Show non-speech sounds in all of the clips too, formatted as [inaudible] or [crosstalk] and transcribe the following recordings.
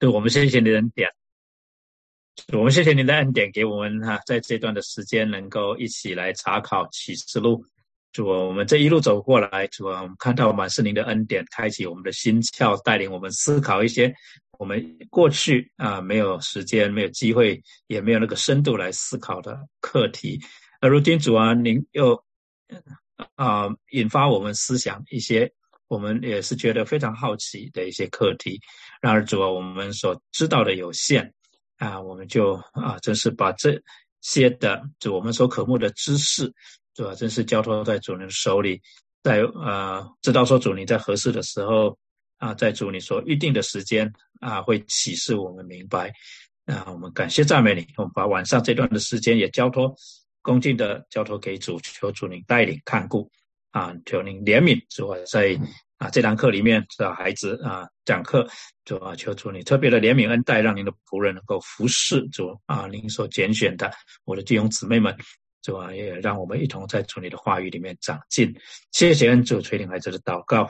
对我们谢谢你的恩典，我们谢谢你的恩典，给我们哈在这段的时间能够一起来查考启示录。主啊，我们这一路走过来，主啊，我们看到满是您的恩典，开启我们的心窍，带领我们思考一些我们过去啊没有时间、没有机会、也没有那个深度来思考的课题。而如今主啊，您又啊引发我们思想一些。我们也是觉得非常好奇的一些课题，然而主啊，我们所知道的有限啊，我们就啊，真是把这些的就我们所渴慕的知识，对吧？真是交托在主人手里，在呃，知道说主你在合适的时候啊，在主你所预定的时间啊，会启示我们明白啊。我们感谢赞美你，我们把晚上这段的时间也交托恭敬的交托给主，求主您带领看顾。啊，求您怜悯，主啊，在啊这堂课里面，这孩子啊讲课，主啊，求主你特别的怜悯恩待，让您的仆人能够服侍主啊，您所拣选的我的弟兄姊妹们，主啊，也让我们一同在主你的话语里面长进。谢谢恩主垂听孩子的祷告，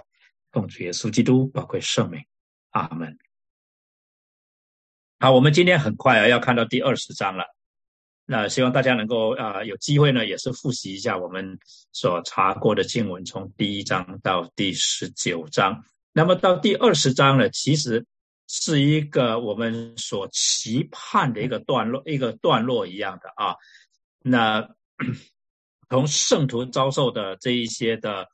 奉主耶稣基督宝贵圣名，阿门。好，我们今天很快啊要看到第二十章了。那希望大家能够啊有机会呢，也是复习一下我们所查过的经文，从第一章到第十九章。那么到第二十章呢，其实是一个我们所期盼的一个段落，一个段落一样的啊。那 [clears throat] 从圣徒遭受的这一些的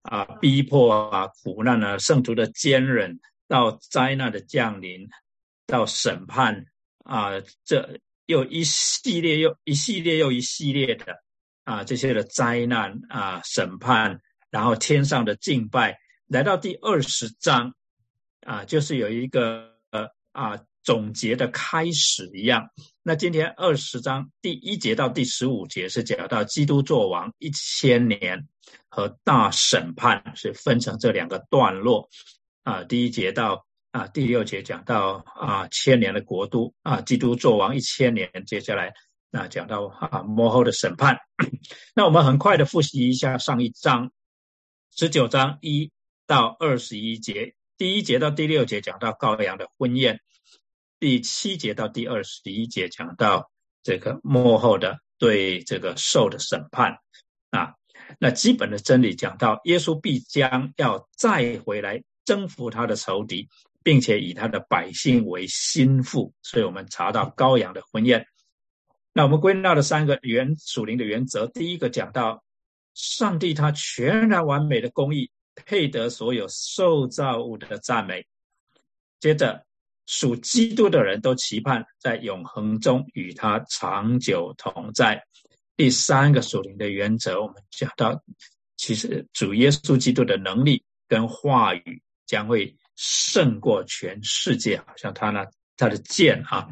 啊逼迫啊苦难呢，圣徒的坚忍，到灾难的降临，到审判啊这。又一系列又一系列又一系列的啊，这些的灾难啊，审判，然后天上的敬拜，来到第二十章啊，就是有一个呃啊总结的开始一样。那今天二十章第一节到第十五节是讲到基督作王一千年和大审判，是分成这两个段落啊。第一节到。啊，第六节讲到啊，千年的国度啊，基督作王一千年。接下来啊，讲到啊，幕后的审判。[coughs] 那我们很快的复习一下上一章，十九章一到二十一节，第一节到第六节讲到羔羊的婚宴，第七节到第二十一节讲到这个幕后的对这个兽的审判啊。那基本的真理讲到耶稣必将要再回来征服他的仇敌。并且以他的百姓为心腹，所以我们查到羔羊的婚宴。那我们归纳了三个原属灵的原则：第一个讲到上帝他全然完美的公义，配得所有受造物的赞美；接着属基督的人都期盼在永恒中与他长久同在。第三个属灵的原则，我们讲到其实主耶稣基督的能力跟话语将会。胜过全世界，好像他呢，他的剑啊，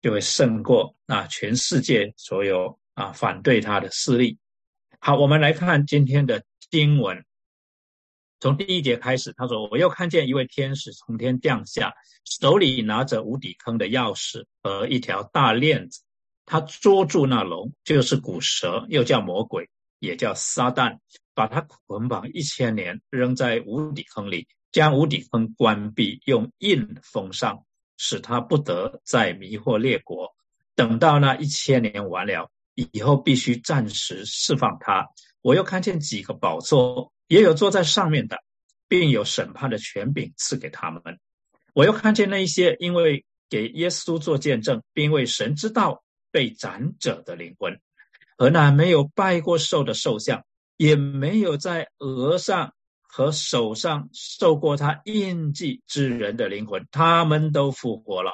就会胜过啊全世界所有啊反对他的势力。好，我们来看今天的经文，从第一节开始，他说：“我又看见一位天使从天降下，手里拿着无底坑的钥匙和一条大链子，他捉住那龙，就是古蛇，又叫魔鬼，也叫撒旦，把他捆绑一千年，扔在无底坑里。”将无底坑关闭，用印封上，使他不得再迷惑列国。等到那一千年完了以后，必须暂时释放他。我又看见几个宝座，也有坐在上面的，并有审判的权柄赐给他们。我又看见那一些因为给耶稣做见证，并为神之道被斩者的灵魂，和那没有拜过兽的兽像，也没有在额上。和手上受过他印记之人的灵魂，他们都复活了，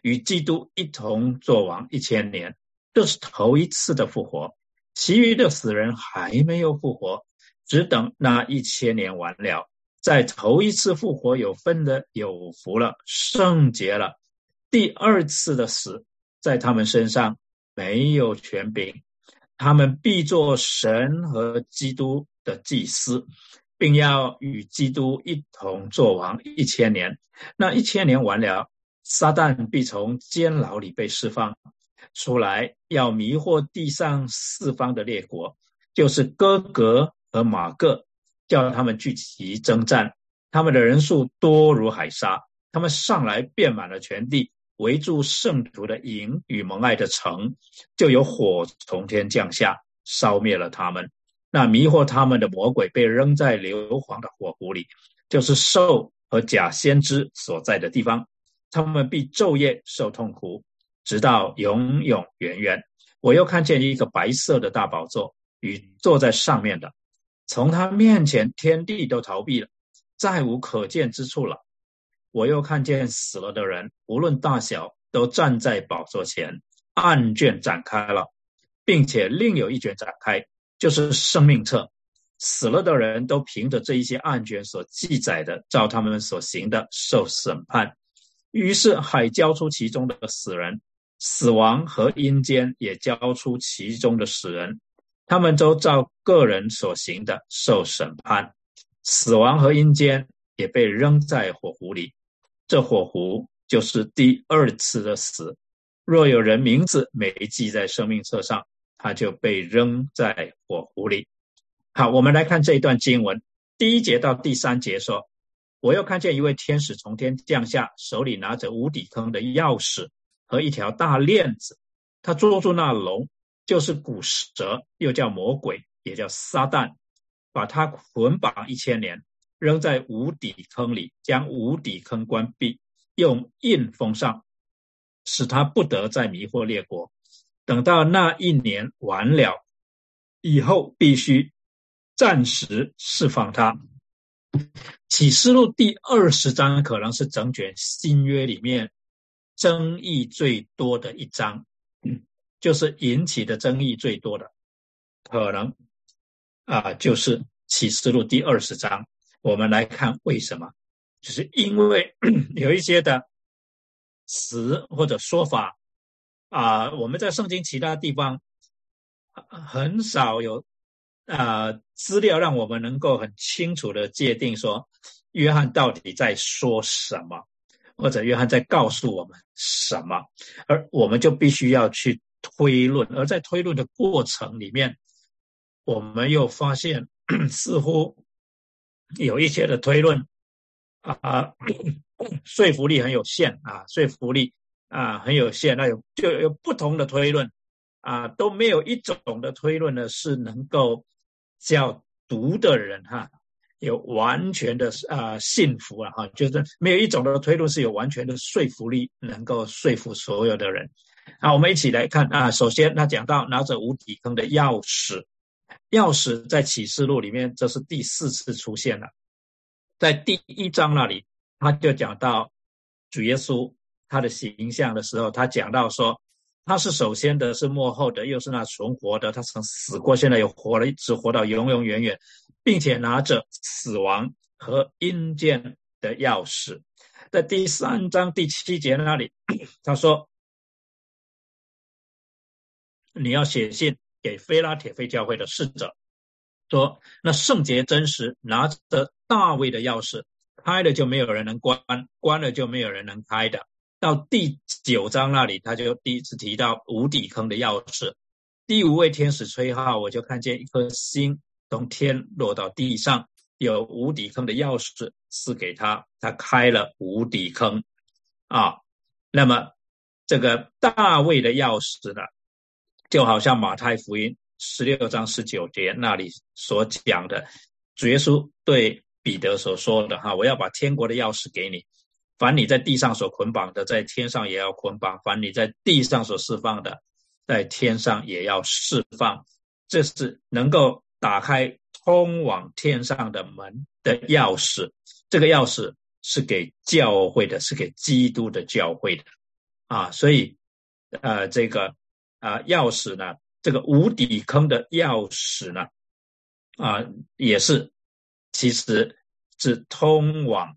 与基督一同作王一千年，这是头一次的复活。其余的死人还没有复活，只等那一千年完了，在头一次复活有分的有福了，圣洁了。第二次的死在他们身上没有权柄，他们必做神和基督的祭司。并要与基督一同作王一千年。那一千年完了，撒旦必从监牢里被释放出来，要迷惑地上四方的列国，就是哥格和马各，叫他们聚集征战。他们的人数多如海沙，他们上来遍满了全地，围住圣徒的营与蒙爱的城，就有火从天降下，烧灭了他们。那迷惑他们的魔鬼被扔在硫磺的火湖里，就是兽和假先知所在的地方。他们必昼夜受痛苦，直到永永远远。我又看见一个白色的大宝座与坐在上面的，从他面前天地都逃避了，再无可见之处了。我又看见死了的人，无论大小，都站在宝座前，案卷展开了，并且另有一卷展开。就是生命册，死了的人都凭着这一些案卷所记载的，照他们所行的受审判。于是海交出其中的死人，死亡和阴间也交出其中的死人，他们都照个人所行的受审判。死亡和阴间也被扔在火湖里，这火湖就是第二次的死。若有人名字没记在生命册上。他就被扔在火湖里。好，我们来看这一段经文，第一节到第三节说：“我又看见一位天使从天降下，手里拿着无底坑的钥匙和一条大链子。他捉住那龙，就是古蛇，又叫魔鬼，也叫撒旦，把他捆绑一千年，扔在无底坑里，将无底坑关闭，用印封上，使他不得再迷惑列国。”等到那一年完了以后，必须暂时释放他。启示录第二十章可能是整卷新约里面争议最多的一章，就是引起的争议最多的，可能啊，就是启示录第二十章。我们来看为什么，就是因为 [clears throat] 有一些的词或者说法。啊，我们在圣经其他地方很少有啊资料，让我们能够很清楚的界定说，约翰到底在说什么，或者约翰在告诉我们什么，而我们就必须要去推论。而在推论的过程里面，我们又发现似乎有一些的推论啊，[coughs] 说服力很有限啊，说服力。啊，很有限，那有就有不同的推论，啊，都没有一种的推论呢是能够叫读的人哈有完全的啊信服了哈，就是没有一种的推论是有完全的说服力，能够说服所有的人。好，我们一起来看啊，首先他讲到拿着无底坑的钥匙，钥匙在启示录里面这是第四次出现了，在第一章那里他就讲到主耶稣。他的形象的时候，他讲到说，他是首先的，是幕后的，又是那存活的。他曾死过，现在又活了，一直活到永永远远，并且拿着死亡和阴间的钥匙。在第三章第七节那里，他说：“你要写信给菲拉铁菲教会的侍者，说那圣洁真实，拿着大卫的钥匙，开了就没有人能关，关了就没有人能开的。”到第九章那里，他就第一次提到无底坑的钥匙。第五位天使吹号，我就看见一颗星从天落到地上，有无底坑的钥匙赐给他，他开了无底坑。啊，那么这个大卫的钥匙呢，就好像马太福音十六章十九节那里所讲的，主耶稣对彼得所说的：“哈，我要把天国的钥匙给你。”凡你在地上所捆绑的，在天上也要捆绑；凡你在地上所释放的，在天上也要释放。这是能够打开通往天上的门的钥匙。这个钥匙是给教会的，是给基督的教会的啊。所以，呃，这个啊钥匙呢，这个无底坑的钥匙呢，啊，也是其实是通往。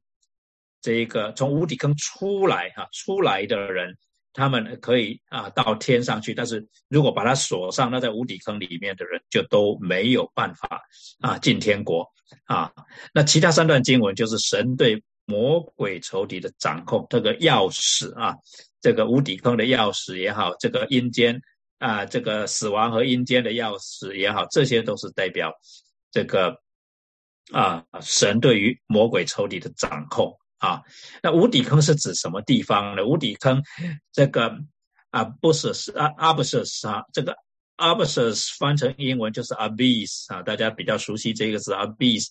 这一个从无底坑出来哈出来的人，他们可以啊到天上去，但是如果把它锁上，那在无底坑里面的人就都没有办法啊进天国啊。那其他三段经文就是神对魔鬼仇敌的掌控，这个钥匙啊，这个无底坑的钥匙也好，这个阴间啊，这个死亡和阴间的钥匙也好，这些都是代表这个啊神对于魔鬼仇敌的掌控。啊。那无底坑是指什么地方呢？无底坑这个啊，不是是阿阿不是啊，这个 abyss 翻成英文就是 abyss 啊，大家比较熟悉这个字 abyss，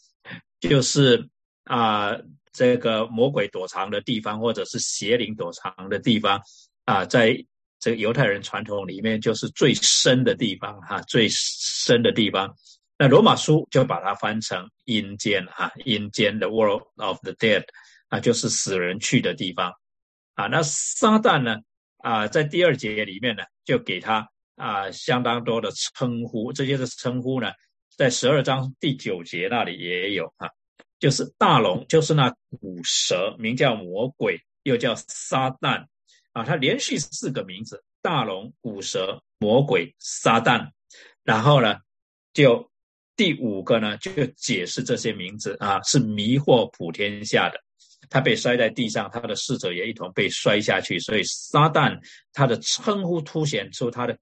就是啊这个魔鬼躲藏的地方，或者是邪灵躲藏的地方啊，在这个犹太人传统里面就是最深的地方哈，最深的地方。那罗马书就把它翻成阴间哈，阴间 the world of the dead 啊，就是死人去的地方啊。那撒旦呢啊，在第二节里面呢，就给他啊相当多的称呼，这些的称呼呢，在十二章第九节那里也有啊，就是大龙，就是那古蛇，名叫魔鬼，又叫撒旦啊，它连续四个名字：大龙、古蛇、魔鬼、撒旦，然后呢就。第五个呢，就解释这些名字啊，是迷惑普天下的。他被摔在地上，他的侍者也一同被摔下去。所以撒旦他的称呼凸显出他的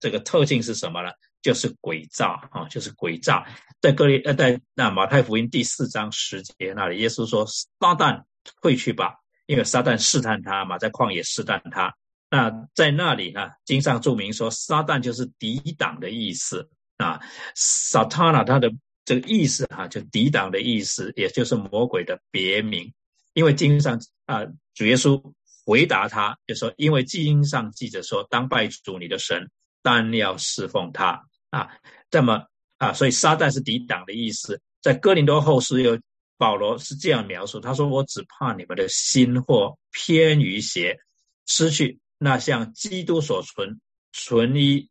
这个特性是什么呢？就是诡诈啊，就是诡诈。在各里呃，在那马太福音第四章十节那里，耶稣说：“撒旦退去吧，因为撒旦试探他嘛，在旷野试探他。那在那里呢，经上注明说，撒旦就是抵挡的意思。”啊，Satana 它的这个意思哈，就抵挡的意思，也就是魔鬼的别名。因为经上啊，主耶稣回答他，就说：因为经上记着说，当拜主你的神，单要侍奉他啊。这么啊，所以撒旦是抵挡的意思。在哥林多后书有保罗是这样描述，他说：我只怕你们的心或偏于邪，失去那像基督所存存一。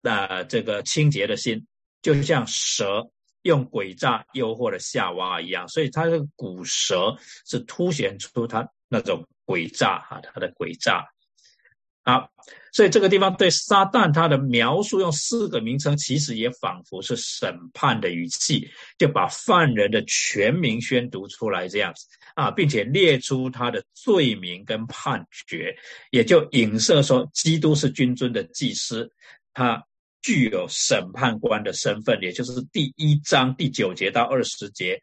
的这个清洁的心，就像蛇用诡诈诱惑了夏娃一样，所以他这个古蛇是凸显出他那种诡诈哈，他的诡诈。好，所以这个地方对撒旦他的描述用四个名称，其实也仿佛是审判的语气，就把犯人的全名宣读出来这样子啊，并且列出他的罪名跟判决，也就影射说，基督是君尊的祭司，他。具有审判官的身份，也就是第一章第九节到二十节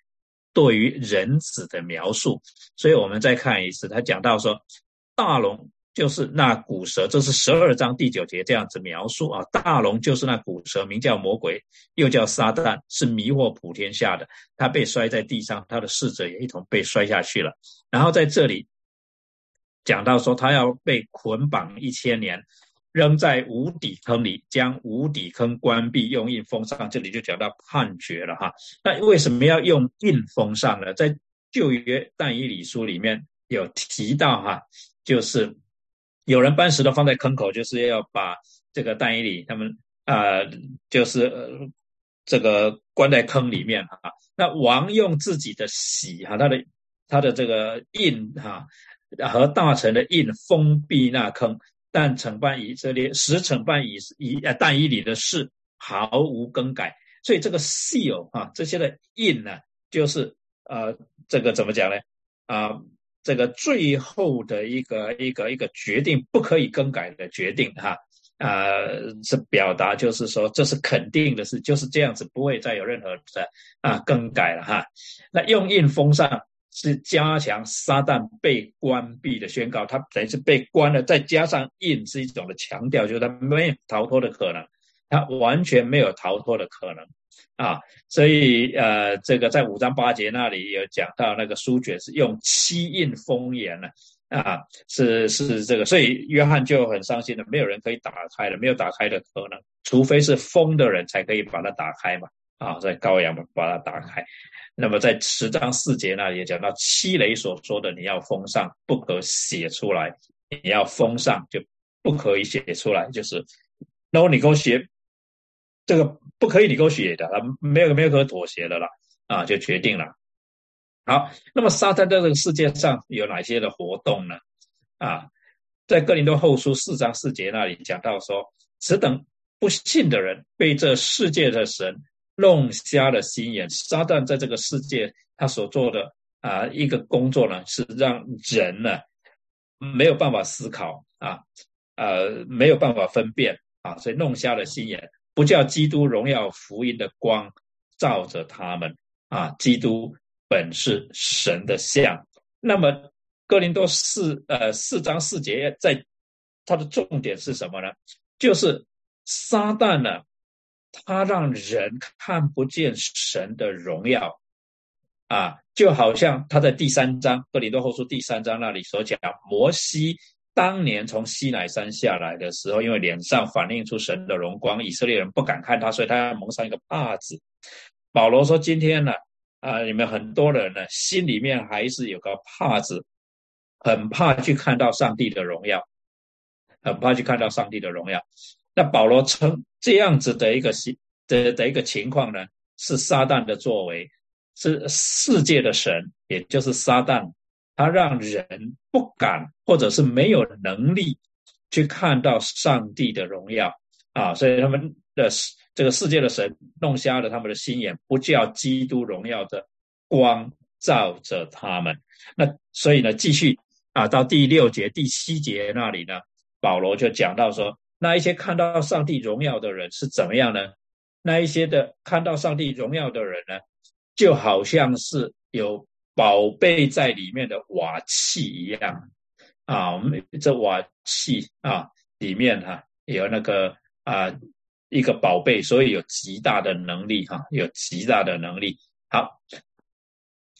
对于人子的描述。所以，我们再看一次，他讲到说，大龙就是那古蛇，这是十二章第九节这样子描述啊。大龙就是那古蛇，名叫魔鬼，又叫撒旦，是迷惑普天下的。他被摔在地上，他的侍者也一同被摔下去了。然后在这里讲到说，他要被捆绑一千年。扔在无底坑里，将无底坑关闭，用印封上。这里就讲到判决了哈。那为什么要用印封上呢？在旧约但以理书里面有提到哈，就是有人搬石头放在坑口，就是要把这个但以理他们啊，就是这个关在坑里面哈。那王用自己的玺哈，他的他的这个印哈和大臣的印封闭那坑。但承办以色列，使承办以以呃但以理的事毫无更改，所以这个 seal 啊，这些的印呢，就是呃这个怎么讲呢？啊，这个最后的一个一个一个决定不可以更改的决定哈，啊是表达就是说这是肯定的事，就是这样子，不会再有任何的啊更改了哈。那用印封上。是加强撒旦被关闭的宣告，他等于是被关了，再加上印是一种的强调，就是他没有逃脱的可能，他完全没有逃脱的可能啊！所以呃，这个在五章八节那里有讲到，那个书卷是用七印封严了啊，是是这个，所以约翰就很伤心的，没有人可以打开了，没有打开的可能，除非是封的人才可以把它打开嘛啊，在羔羊把它打开。那么在十章四节那里也讲到七雷所说的，你要封上，不可写出来；你要封上，就不可以写出来。就是，然后你给我写，这个不可以你给我写的，啊，没有没有可妥协的了啊，就决定了。好，那么撒旦在这个世界上有哪些的活动呢？啊，在哥林多后书四章四节那里讲到说，此等不信的人被这世界的神。弄瞎了心眼，撒旦在这个世界他所做的啊一个工作呢，是让人呢没有办法思考啊，呃没有办法分辨啊，所以弄瞎了心眼，不叫基督荣耀福音的光照着他们啊。基督本是神的像那么哥林多四呃四章四节在它的重点是什么呢？就是撒旦呢，他让人看不见神的荣耀啊，就好像他在第三章哥林多后书第三章那里所讲，摩西。当年从西乃山下来的时候，因为脸上反映出神的荣光，以色列人不敢看他，所以他要蒙上一个帕子。保罗说：“今天呢，啊，你们很多人呢，心里面还是有个帕子，很怕去看到上帝的荣耀，很怕去看到上帝的荣耀。”那保罗称这样子的一个情的的一个情况呢，是撒旦的作为，是世界的神，也就是撒旦。他让人不敢，或者是没有能力去看到上帝的荣耀啊，所以他们的这个世界的神弄瞎了他们的心眼，不叫基督荣耀的光照着他们。那所以呢，继续啊，到第六节、第七节那里呢，保罗就讲到说，那一些看到上帝荣耀的人是怎么样呢？那一些的看到上帝荣耀的人呢，就好像是有。宝贝在里面的瓦器一样啊，我们这瓦器啊里面哈有那个啊一个宝贝，所以有极大的能力哈，有极大的能力。好，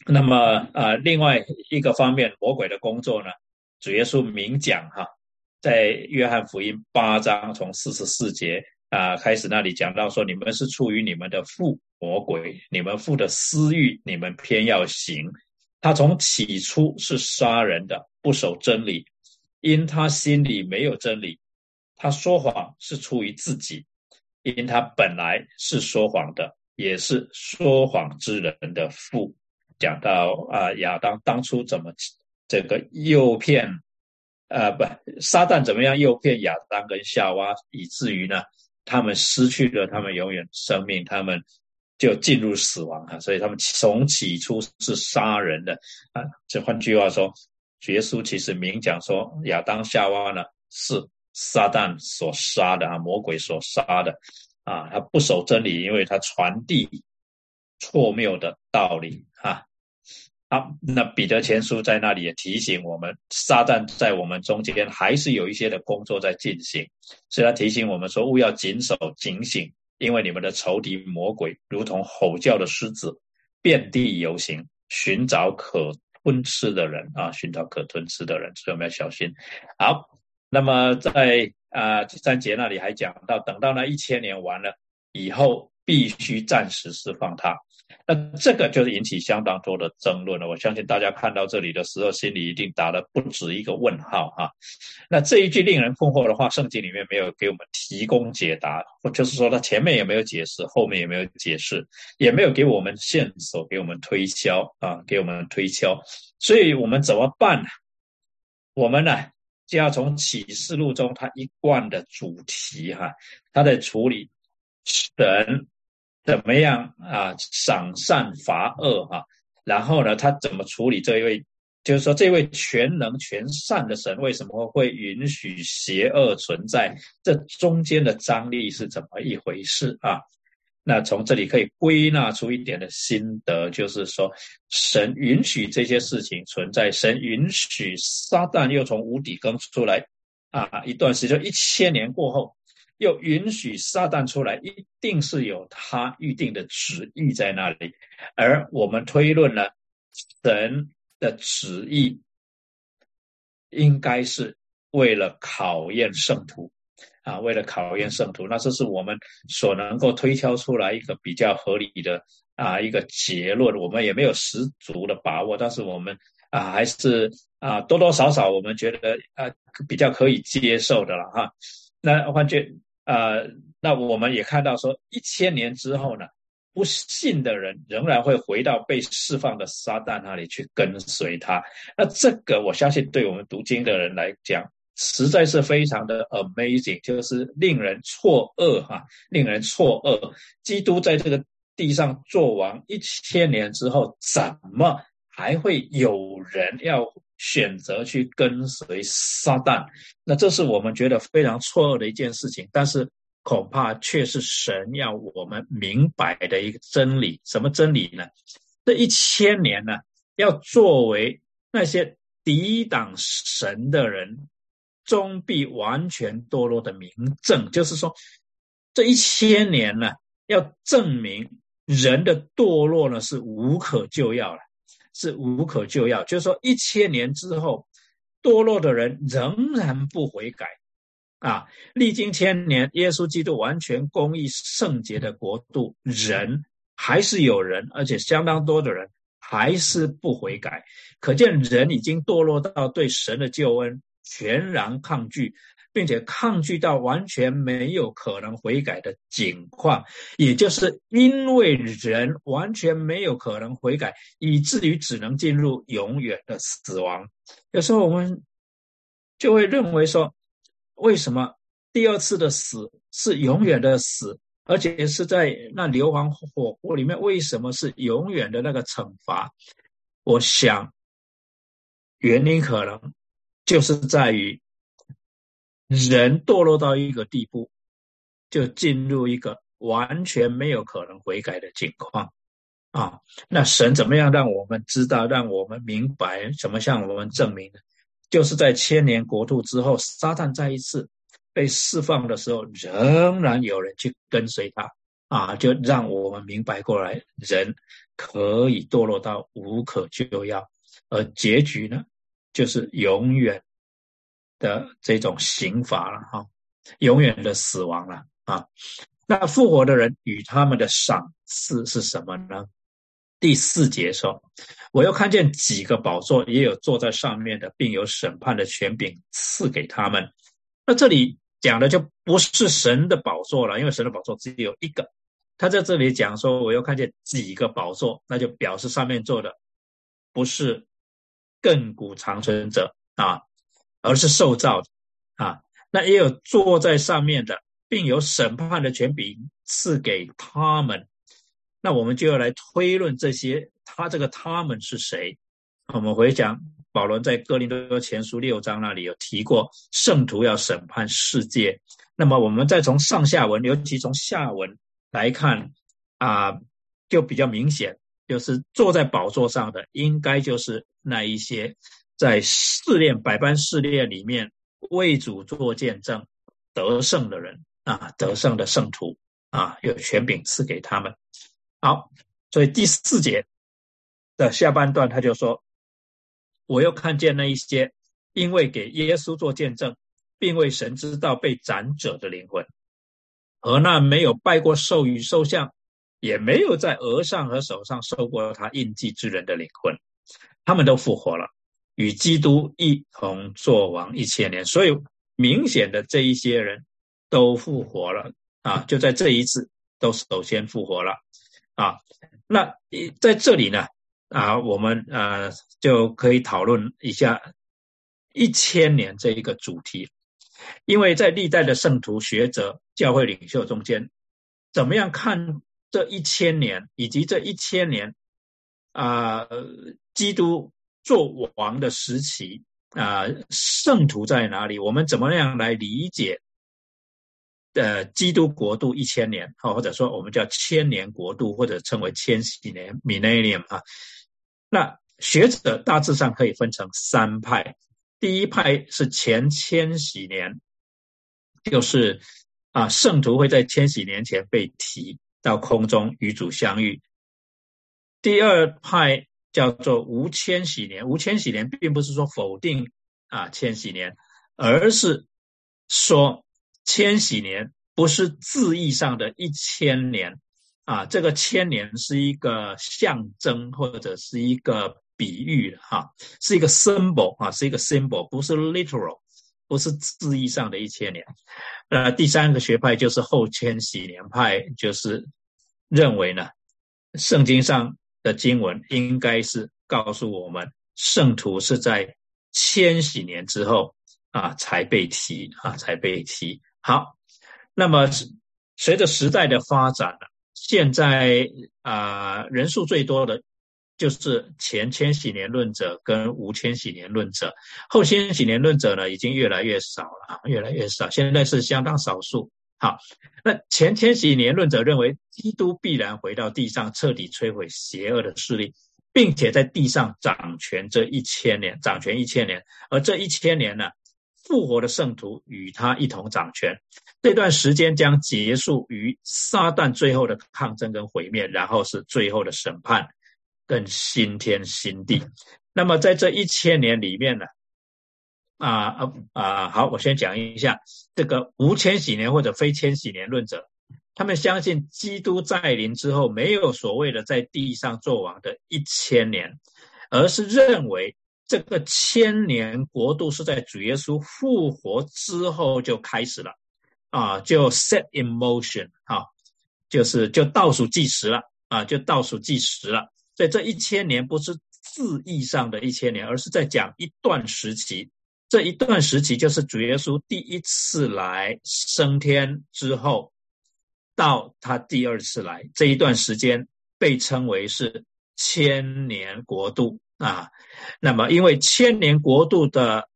那么啊另外一个方面，魔鬼的工作呢，主耶稣明讲哈，在约翰福音八章从四十四节啊开始那里讲到说，你们是出于你们的父魔鬼，你们父的私欲，你们偏要行。他从起初是杀人的，不守真理，因他心里没有真理。他说谎是出于自己，因他本来是说谎的，也是说谎之人的父。讲到啊，亚当当初怎么这个诱骗，呃，不，撒旦怎么样诱骗亚当跟夏娃，以至于呢，他们失去了他们永远生命，他们。就进入死亡啊！所以他们从起初是杀人的啊。这换句话说，耶稣其实明讲说，亚当夏娃呢是撒旦所杀的啊，魔鬼所杀的啊。他不守真理，因为他传递错谬的道理啊。好，那彼得前书在那里也提醒我们，撒旦在我们中间还是有一些的工作在进行，所以他提醒我们说，勿要谨守警醒。因为你们的仇敌魔鬼如同吼叫的狮子，遍地游行，寻找可吞吃的人啊！寻找可吞吃的人，所以我们要小心。好，那么在啊第三节那里还讲到，等到那一千年完了以后，必须暂时释放他。那这个就是引起相当多的争论了。我相信大家看到这里的时候，心里一定打了不止一个问号哈。那这一句令人困惑的话，圣经里面没有给我们提供解答，或就是说，他前面也没有解释，后面也没有解释，也没有给我们线索，给我们推敲啊，给我们推敲。所以我们怎么办呢？我们呢就要从启示录中它一贯的主题哈，它在处理神。怎么样啊？赏善罚恶哈，然后呢，他怎么处理这一位？就是说，这位全能全善的神为什么会允许邪恶存在？这中间的张力是怎么一回事啊？那从这里可以归纳出一点的心得，就是说，神允许这些事情存在，神允许撒旦又从无底坑出来啊，一段时间一千年过后。又允许撒旦出来，一定是有他预定的旨意在那里。而我们推论呢，神的旨意应该是为了考验圣徒啊，为了考验圣徒。那这是我们所能够推敲出来一个比较合理的啊一个结论。我们也没有十足的把握，但是我们啊还是啊多多少少我们觉得啊比较可以接受的了哈。那换句。呃，那我们也看到说，一千年之后呢，不信的人仍然会回到被释放的撒旦那里去跟随他。那这个我相信，对我们读经的人来讲，实在是非常的 amazing，就是令人错愕哈，令人错愕。基督在这个地上做王一千年之后，怎么还会有人要？选择去跟随撒旦，那这是我们觉得非常错愕的一件事情。但是恐怕却是神要我们明白的一个真理。什么真理呢？这一千年呢，要作为那些抵挡神的人，终必完全堕落的明证。就是说，这一千年呢，要证明人的堕落呢是无可救药了，是无可救药。就是说，一千年之后，堕落的人仍然不悔改。啊，历经千年，耶稣基督完全公义圣洁的国度，人还是有人，而且相当多的人还是不悔改，可见人已经堕落到对神的救恩全然抗拒，并且抗拒到完全没有可能悔改的境况。也就是因为人完全没有可能悔改，以至于只能进入永远的死亡。有时候我们就会认为说。为什么第二次的死是永远的死，而且是在那硫磺火锅里面？为什么是永远的那个惩罚？我想，原因可能就是在于人堕落到一个地步，就进入一个完全没有可能悔改的境况啊！那神怎么样让我们知道，让我们明白，怎么向我们证明呢？就是在千年国度之后，撒旦再一次被释放的时候，仍然有人去跟随他啊，就让我们明白过来，人可以堕落到无可救药，而结局呢，就是永远的这种刑罚了哈，永远的死亡了啊。那复活的人与他们的赏赐是什么呢？第四节说：“我又看见几个宝座，也有坐在上面的，并有审判的权柄赐给他们。那这里讲的就不是神的宝座了，因为神的宝座只有一个。他在这里讲说，我又看见几个宝座，那就表示上面坐的不是亘古长存者啊，而是受造的啊。那也有坐在上面的，并有审判的权柄赐给他们。”那我们就要来推论这些，他这个他们是谁？我们回想保罗在哥林多前书六章那里有提过，圣徒要审判世界。那么我们再从上下文，尤其从下文来看，啊，就比较明显，就是坐在宝座上的，应该就是那一些在试炼百般试炼里面为主做见证得胜的人啊，得胜的圣徒啊，有权柄赐给他们。好，所以第四节的下半段，他就说：“我又看见那一些因为给耶稣做见证，并为神知道被斩者的灵魂，和那没有拜过兽与兽像，也没有在额上和手上受过他印记之人的灵魂，他们都复活了，与基督一同作王一千年。所以明显的这一些人都复活了啊！就在这一次，都首先复活了。”啊，那在这里呢，啊，我们呃就可以讨论一下一千年这一个主题，因为在历代的圣徒、学者、教会领袖中间，怎么样看这一千年，以及这一千年啊，基督做王的时期啊，圣徒在哪里？我们怎么样来理解？的基督国度一千年，好，或者说我们叫千年国度，或者称为千禧年 （millennium） 啊。那学者大致上可以分成三派。第一派是前千禧年，就是啊，圣徒会在千禧年前被提到空中与主相遇。第二派叫做无千禧年，无千禧年并不是说否定啊千禧年，而是说。千禧年不是字义上的一千年啊，这个千年是一个象征或者是一个比喻哈，是一个 symbol 啊，是一个 symbol，不是 literal，不是字义上的一千年。呃，第三个学派就是后千禧年派，就是认为呢，圣经上的经文应该是告诉我们，圣徒是在千禧年之后啊才被提啊才被提。好，那么随着时代的发展呢，现在啊人数最多的就是前千禧年论者跟无千禧年论者，后千禧年论者呢已经越来越少了，越来越少，现在是相当少数。好，那前千禧年论者认为基督必然回到地上，彻底摧毁邪恶的势力，并且在地上掌权这一千年，掌权一千年，而这一千年呢，复活的圣徒与他一同掌权。这段时间将结束于撒旦最后的抗争跟毁灭，然后是最后的审判跟新天新地。那么在这一千年里面呢，啊啊啊，好，我先讲一下这个无千禧年或者非千禧年论者，他们相信基督在临之后没有所谓的在地上做王的一千年，而是认为这个千年国度是在主耶稣复活之后就开始了。啊，就 set in motion 啊，就是就倒数计时了啊，就倒数计时了。所以这一千年不是字义上的一千年，而是在讲一段时期。这一段时期就是主耶稣第一次来升天之后，到他第二次来这一段时间，被称为是千年国度啊。那么因为千年国度的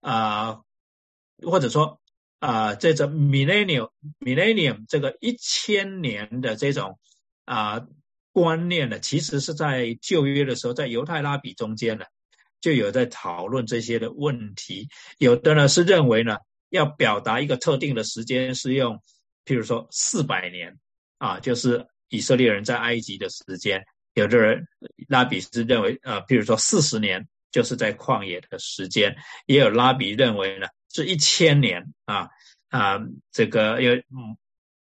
啊，或者说。啊，这种 millennium millennium 这个一千年的这种啊观念呢，其实是在旧约的时候，在犹太拉比中间的，就有在讨论这些的问题。有的呢是认为呢，要表达一个特定的时间，是用譬如说四百年啊，就是以色列人在埃及的时间。有的人拉比是认为，呃，譬如说四十年，就是在旷野的时间。也有拉比认为呢。是一千年啊啊，这个因为嗯，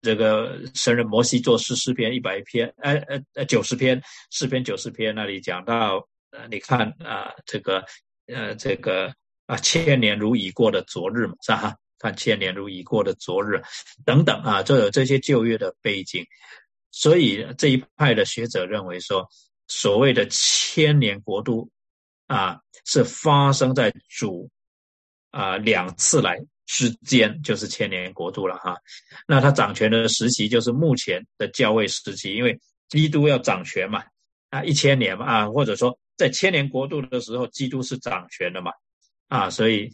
这个神人摩西做诗诗篇一百篇，呃呃呃九十篇诗篇九十篇那里讲到，呃你看啊这个呃这个啊千年如已过的昨日嘛是吧？看千年如已过的昨日等等啊，都有这些旧约的背景，所以这一派的学者认为说，所谓的千年国度啊是发生在主。啊，两次来之间就是千年国度了哈。那他掌权的时期就是目前的教会时期，因为基督要掌权嘛，啊，一千年嘛，啊，或者说在千年国度的时候，基督是掌权的嘛，啊，所以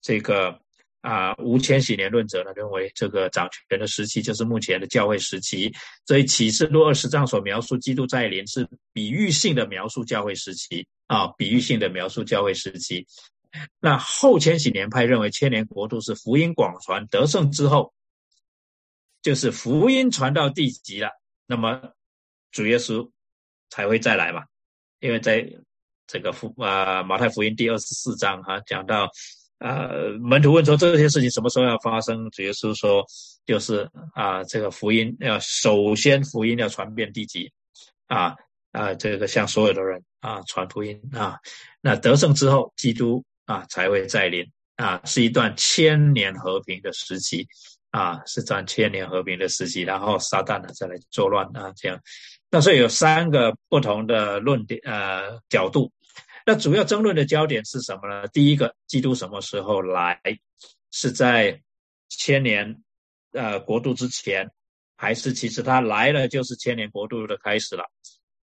这个啊，无千禧年论者呢认为这个掌权的时期就是目前的教会时期。所以启示录二十章所描述基督再临是比喻性的描述教会时期啊，比喻性的描述教会时期。那后千禧年派认为，千年国度是福音广传得胜之后，就是福音传到地极了，那么主耶稣才会再来嘛？因为在这个福啊马太福音第二十四章哈讲到，啊门徒问说这些事情什么时候要发生？主耶稣说就是啊这个福音要首先福音要传遍地极，啊啊这个向所有的人啊传福音啊，那得胜之后基督。啊，才会再临啊，是一段千年和平的时期啊，是段千年和平的时期。然后撒旦呢再来作乱啊，这样。那所以有三个不同的论点呃角度。那主要争论的焦点是什么呢？第一个，基督什么时候来？是在千年呃国度之前，还是其实他来了就是千年国度的开始了？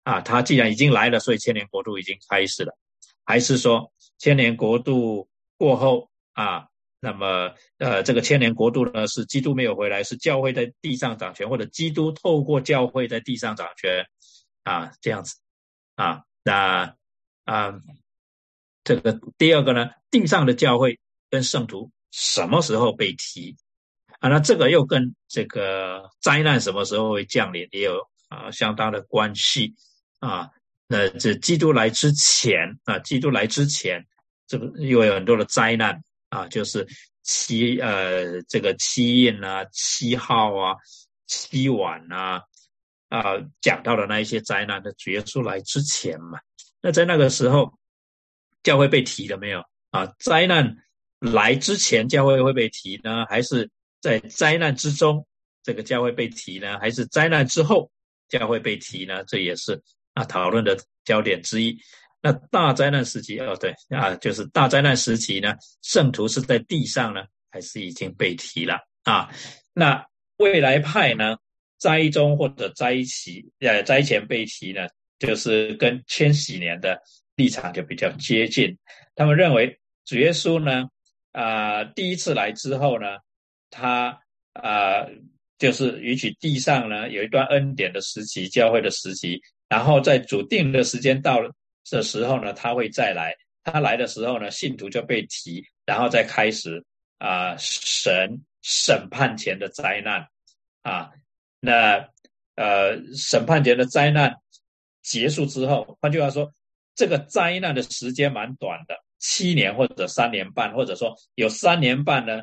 啊，他既然已经来了，所以千年国度已经开始了，还是说？千年国度过后啊，那么呃，这个千年国度呢，是基督没有回来，是教会在地上掌权，或者基督透过教会在地上掌权啊，这样子啊，那啊，这个第二个呢，地上的教会跟圣徒什么时候被提啊？那这个又跟这个灾难什么时候会降临也有啊相当的关系啊。那这基督来之前啊，基督来之前，这个又有很多的灾难啊，就是七呃这个七印啊、七号啊、七晚啊啊讲到的那一些灾难的决出来之前嘛。那在那个时候，教会被提了没有啊？灾难来之前，教会会被提呢，还是在灾难之中这个教会被提呢？还是灾难之后教会被提呢？这也是。啊，讨论的焦点之一。那大灾难时期，哦，对啊，就是大灾难时期呢，圣徒是在地上呢，还是已经被提了啊？那未来派呢，灾中或者灾期，呃，灾前被提呢，就是跟千禧年的立场就比较接近。他们认为主耶稣呢，啊，第一次来之后呢，他啊。就是允许地上呢有一段恩典的时期，教会的时期，然后在主定的时间到了的时候呢，他会再来。他来的时候呢，信徒就被提，然后再开始啊审审判前的灾难啊。那呃审判前的灾难结束之后，换句话说，这个灾难的时间蛮短的，七年或者三年半，或者说有三年半呢，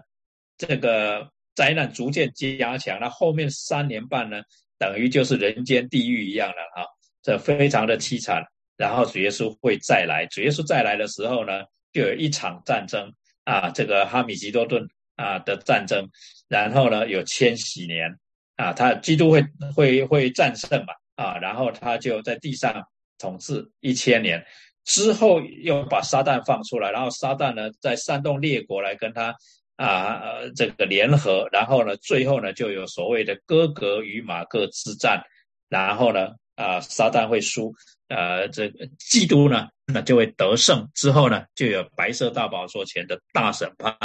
这个灾难逐渐加强，那后面三年半呢，等于就是人间地狱一样的啊，这非常的凄惨。然后主耶稣会再来，主耶稣再来的时候呢，就有一场战争啊，这个哈米吉多顿啊的战争，然后呢有千禧年啊，他基督会会会战胜嘛啊，然后他就在地上统治一千年，之后又把撒旦放出来，然后撒旦呢在煽动列国来跟他啊这个联合，然后呢最后呢就有所谓的哥格与马各之战，然后呢啊撒旦会输。呃，这个基督呢，那就会得胜。之后呢，就有白色大宝座前的大审判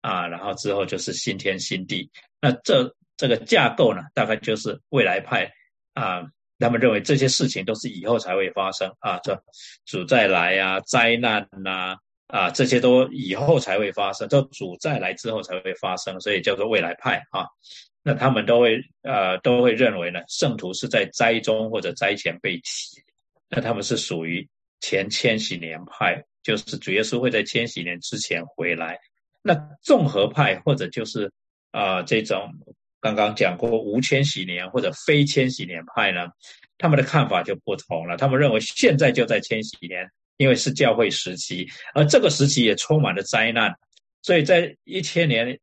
啊，然后之后就是新天新地。那这这个架构呢，大概就是未来派啊，他们认为这些事情都是以后才会发生啊，这主再来啊，灾难呐啊，这些都以后才会发生，都主再来之后才会发生，所以叫做未来派啊。那他们都会呃都会认为呢，圣徒是在灾中或者灾前被提。那他们是属于前千禧年派，就是主耶稣会在千禧年之前回来。那综合派或者就是啊这种刚刚讲过无千禧年或者非千禧年派呢，他们的看法就不同了。他们认为现在就在千禧年，因为是教会时期，而这个时期也充满了灾难，所以在一千年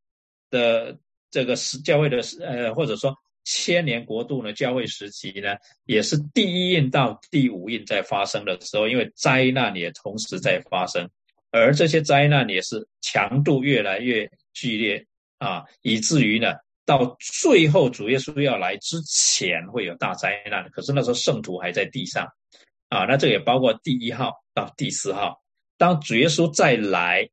的这个时教会的呃或者说。千年国度呢？教会时期呢，也是第一印到第五印在发生的时候，因为灾难也同时在发生，而这些灾难也是强度越来越剧烈啊，以至于呢，到最后主耶稣要来之前会有大灾难。可是那时候圣徒还在地上啊，那这也包括第一号到第四号。当主耶稣再来，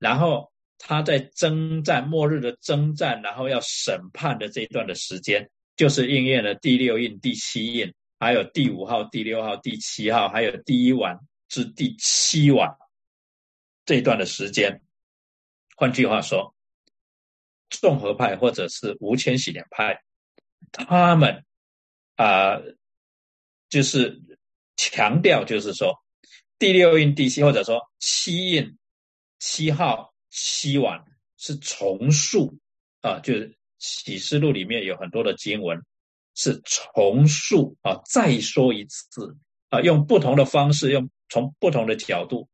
然后。他在征战末日的征战，然后要审判的这一段的时间，就是应验了第六印、第七印，还有第五号、第六号、第七号，还有第一晚至第七晚这一段的时间。换句话说，综合派或者是无千禧年派，他们啊，就是强调，就是说第六印、第七，或者说七印、七号。希望是重塑啊，就是启示录里面有很多的经文是重塑啊，再说一次啊，用不同的方式，用从不同的角度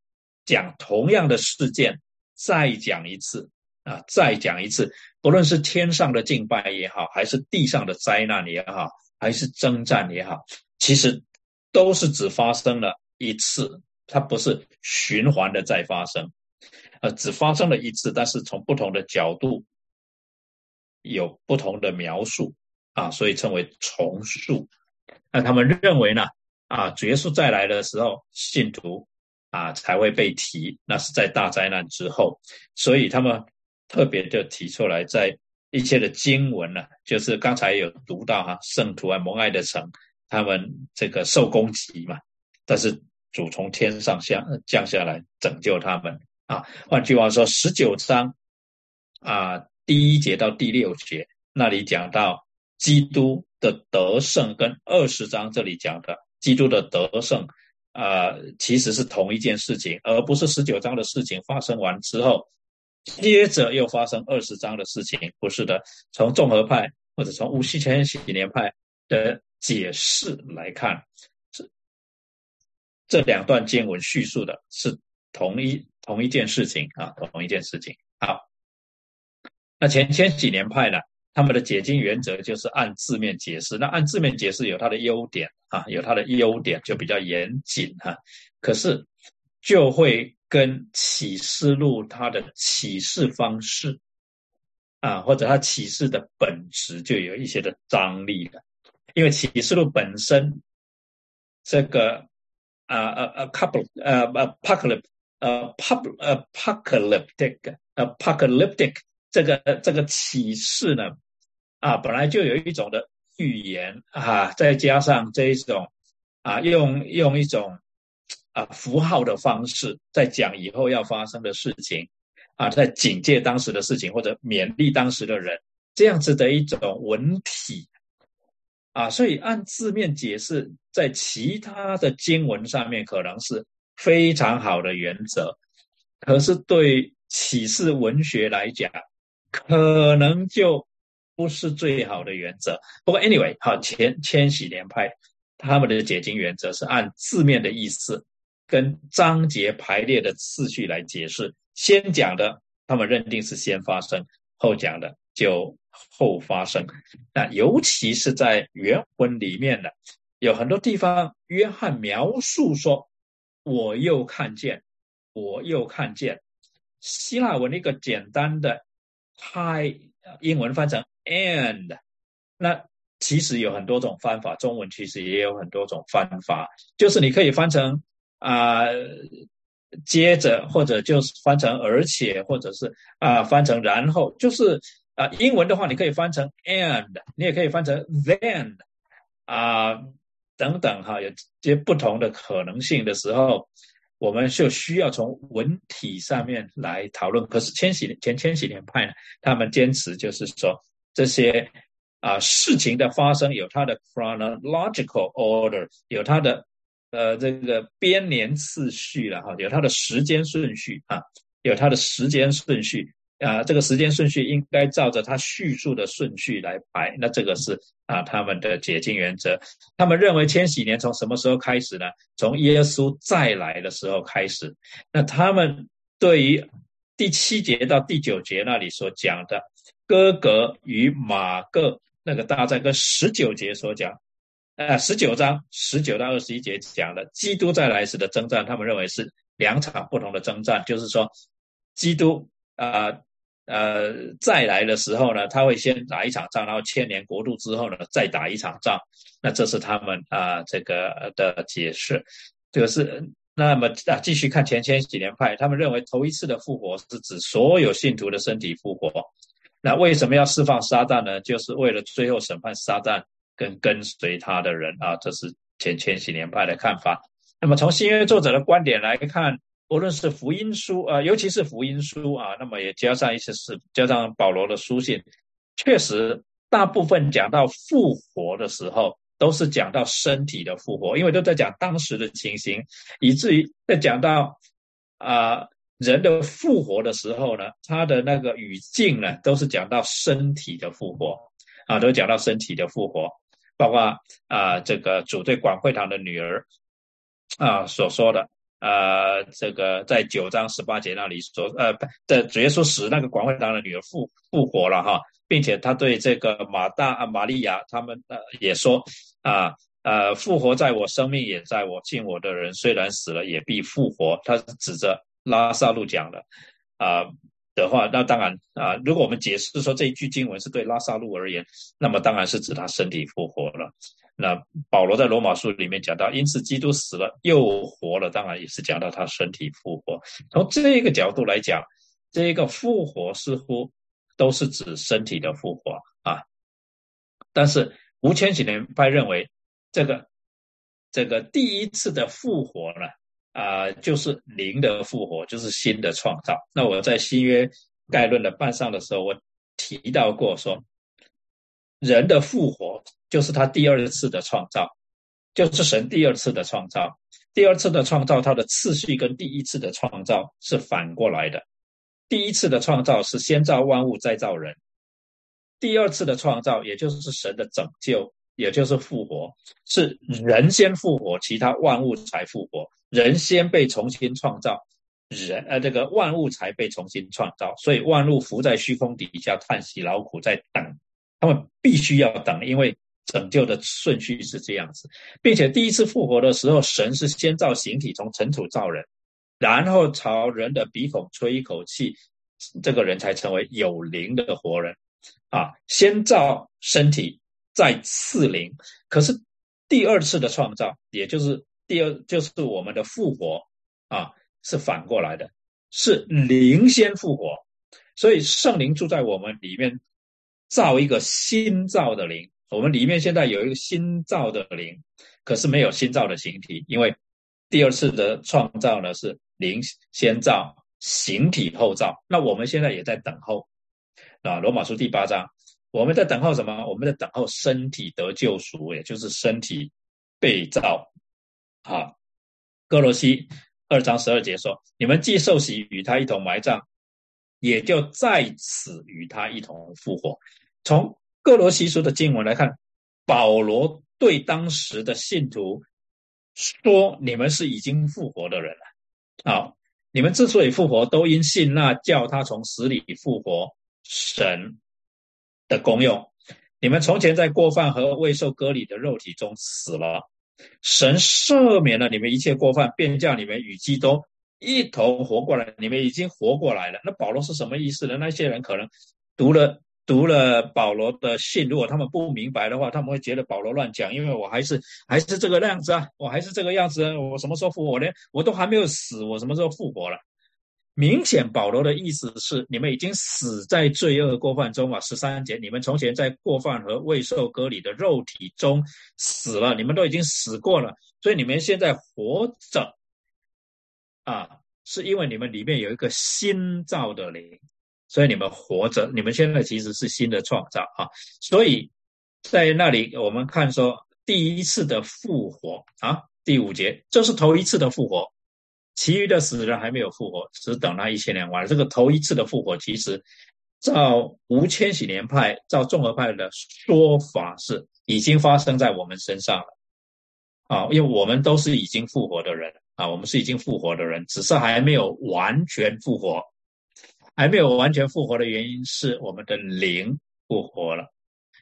讲同样的事件，再讲一次啊，再讲一次，不论是天上的敬拜也好，还是地上的灾难也好，还是征战也好，其实都是只发生了一次，它不是循环的再发生。呃，只发生了一次，但是从不同的角度有不同的描述啊，所以称为重塑。那他们认为呢，啊，主耶稣再来的时候，信徒啊才会被提，那是在大灾难之后，所以他们特别就提出来，在一切的经文呢，就是刚才有读到哈，圣徒啊，蒙爱的城，他们这个受攻击嘛，但是主从天上下降下来拯救他们。啊，换句话说，十九章啊，第一节到第六节那里讲到基督的得胜，跟二十章这里讲的基督的得胜啊，其实是同一件事情，而不是十九章的事情发生完之后，接着又发生二十章的事情，不是的。从综合派或者从无锡千禧年派的解释来看，这这两段经文叙述的是同一。同一件事情啊，同一件事情。好，那前千禧年派呢，他们的解经原则就是按字面解释。那按字面解释有它的优点啊，有它的优点就比较严谨哈。可是就会跟启示录它的启示方式啊，或者它启示的本质就有一些的张力了。因为启示录本身这个啊啊啊，couple 呃，apocalypse。呃，apocalyptic，apocalyptic 这个这个启示呢，啊，本来就有一种的预言啊，再加上这一种啊，用用一种啊符号的方式在讲以后要发生的事情，啊，在警戒当时的事情或者勉励当时的人，这样子的一种文体，啊，所以按字面解释，在其他的经文上面可能是非常好的原则，可是对启示文学来讲，可能就不是最好的原则。不过，anyway，好，千千禧年派。他们的解经原则是按字面的意思跟章节排列的次序来解释。先讲的，他们认定是先发生；后讲的就后发生。那尤其是在原文里面的，有很多地方，约翰描述说：“我又看见，我又看见。”希腊文一个简单的 “hi”，英文翻成 “and”，那。其实有很多种翻法，中文其实也有很多种翻法，就是你可以翻成啊，接着或者就是翻成而且，或者是啊翻成然后，就是啊英文的话，你可以翻成 and，你也可以翻成 then，啊等等哈，有些不同的可能性的时候，我们就需要从文体上面来讨论。可是千禧前千禧年派呢，他们坚持就是说这些。啊，事情的发生有它的 chronological order，有它的呃这个编年次序了哈，有它的时间顺序啊，有它的时间顺序啊，这个时间顺序应该照着它叙述的顺序来排。那这个是啊他们的解经原则。他们认为千禧年从什么时候开始呢？从耶稣再来的时候开始。那他们对于第七节到第九节那里所讲的哥格与马各。那个大战跟十九节所讲，呃，十九章十九到二十一节讲的基督再来时的征战，他们认为是两场不同的征战，就是说，基督啊呃再来的时候呢，他会先打一场仗，然后千年国度之后呢再打一场仗，那这是他们啊这个的解释。这个是那么啊继续看前千禧年派，他们认为头一次的复活是指所有信徒的身体复活。那为什么要释放撒旦呢？就是为了最后审判撒旦跟跟随他的人啊！这是前千禧年派的看法。那么从新约作者的观点来看，无论是福音书啊，尤其是福音书啊，那么也加上一些是加上保罗的书信，确实大部分讲到复活的时候，都是讲到身体的复活，因为都在讲当时的情形，以至于在讲到啊。人的复活的时候呢，他的那个语境呢，都是讲到身体的复活啊，都讲到身体的复活，包括啊，这个主对广会堂的女儿啊所说的啊，这个在九章十八节那里说，呃，在主耶稣使那个广惠堂的女儿复复活了哈，并且他对这个马大啊玛利亚他们呃也说啊呃复活在我生命也在我信我的人虽然死了也必复活，他是指着。拉萨路讲的啊的话，那当然啊，如果我们解释说这一句经文是对拉萨路而言，那么当然是指他身体复活了。那保罗在罗马书里面讲到，因此基督死了又活了，当然也是讲到他身体复活。从这个角度来讲，这个复活似乎都是指身体的复活啊。但是无千禧年派认为，这个这个第一次的复活呢？啊，就是灵的复活，就是新的创造。那我在新约概论的班上的时候，我提到过说，人的复活就是他第二次的创造，就是神第二次的创造。第二次的创造，它的次序跟第一次的创造是反过来的。第一次的创造是先造万物，再造人；第二次的创造，也就是神的拯救，也就是复活，是人先复活，其他万物才复活。人先被重新创造，人呃，这个万物才被重新创造，所以万物浮在虚空底下叹息劳苦，在等，他们必须要等，因为拯救的顺序是这样子，并且第一次复活的时候，神是先造形体，从尘土造人，然后朝人的鼻孔吹一口气，这个人才成为有灵的活人，啊，先造身体，再赐灵，可是第二次的创造，也就是。第二就是我们的复活啊，是反过来的，是灵先复活，所以圣灵住在我们里面，造一个新造的灵。我们里面现在有一个新造的灵，可是没有新造的形体，因为第二次的创造呢是灵先造，形体后造。那我们现在也在等候啊，罗马书第八章，我们在等候什么？我们在等候身体得救赎，也就是身体被造。啊，哥罗西二章十二节说：“你们既受洗与他一同埋葬，也就在此与他一同复活。”从哥罗西书的经文来看，保罗对当时的信徒说：“你们是已经复活的人了。啊，你们之所以复活，都因信那叫他从死里复活神的功用。你们从前在过犯和未受割礼的肉体中死了。”神赦免了你们一切过犯，便叫你们与基督一同活过来。你们已经活过来了。那保罗是什么意思呢？那些人可能读了读了保罗的信，如果他们不明白的话，他们会觉得保罗乱讲。因为我还是还是这个样子啊，我还是这个样子，我什么时候复活？我连我都还没有死，我什么时候复活了？明显，保罗的意思是，你们已经死在罪恶过犯中啊。十三节，你们从前在过犯和未受割礼的肉体中死了，你们都已经死过了，所以你们现在活着啊，是因为你们里面有一个新造的灵，所以你们活着。你们现在其实是新的创造啊。所以在那里，我们看说第一次的复活啊，第五节，这是头一次的复活。其余的死人还没有复活，只等那一千年完了。这个头一次的复活，其实照无千禧年派、照综合派的说法是已经发生在我们身上了啊，因为我们都是已经复活的人啊，我们是已经复活的人，只是还没有完全复活。还没有完全复活的原因是我们的灵复活了，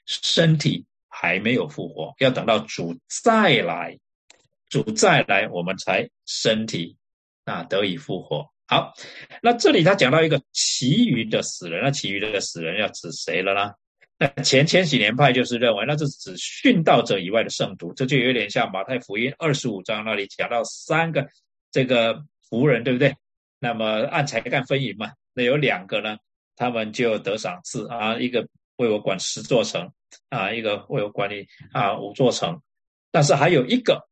身体还没有复活，要等到主再来，主再来，我们才身体。啊，得以复活。好，那这里他讲到一个其余的死人，那其余的死人要指谁了呢？那前千禧年派就是认为，那是指殉道者以外的圣徒，这就有点像马太福音二十五章那里讲到三个这个仆人，对不对？那么按才干分银嘛，那有两个呢，他们就得赏赐啊，一个为我管十座城啊，一个为我管理啊五座城，但是还有一个。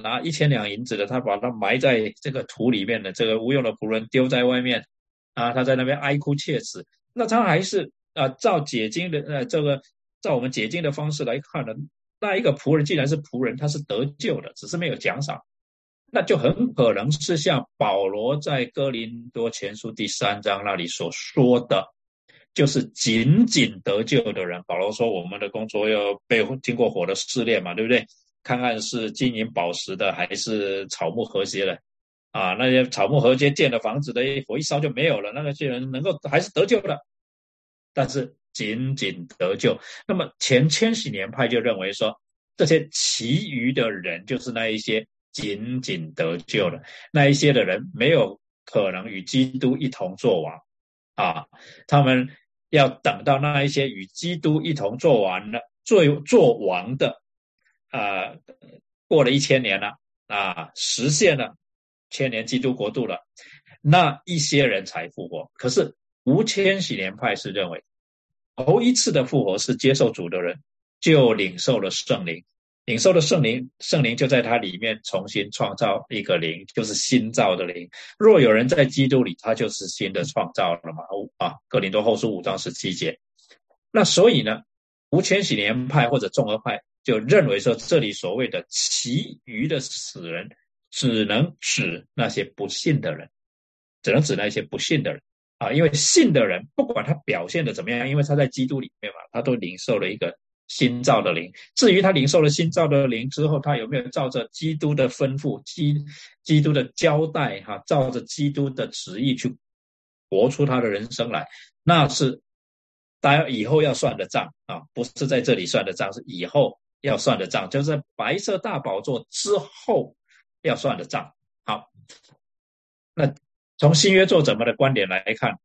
拿一千两银子的，他把他埋在这个土里面的这个无用的仆人丢在外面，啊，他在那边哀哭切齿。那他还是啊，照解经的呃这个照我们解经的方式来看呢，那一个仆人既然是仆人，他是得救的，只是没有奖赏，那就很可能是像保罗在哥林多前书第三章那里所说的，就是仅仅得救的人。保罗说，我们的工作要被经过火的试炼嘛，对不对？看看是金银宝石的还是草木和谐的，啊，那些草木和谐建的房子的火一烧就没有了，那些人能够还是得救的，但是仅仅得救。那么前千禧年派就认为说，这些其余的人就是那一些仅仅得救了那一些的人，没有可能与基督一同作王，啊，他们要等到那一些与基督一同做完了、做做王的。啊，过了一千年了啊，实现了千年基督国度了，那一些人才复活。可是无千禧年派是认为，头一次的复活是接受主的人就领受了圣灵，领受了圣灵，圣灵就在他里面重新创造一个灵，就是新造的灵。若有人在基督里，他就是新的创造了嘛。啊，哥林多后书五章十七节。那所以呢，无千禧年派或者众合派。就认为说，这里所谓的其余的死人，只能指那些不信的人，只能指那些不信的人啊，因为信的人不管他表现的怎么样，因为他在基督里面嘛，他都领受了一个新造的灵。至于他领受了新造的灵之后，他有没有照着基督的吩咐、基基督的交代哈，照着基督的旨意去活出他的人生来，那是大家以后要算的账啊，不是在这里算的账，是以后。要算的账，就是白色大宝座之后要算的账。好，那从新约作者们的观点来看，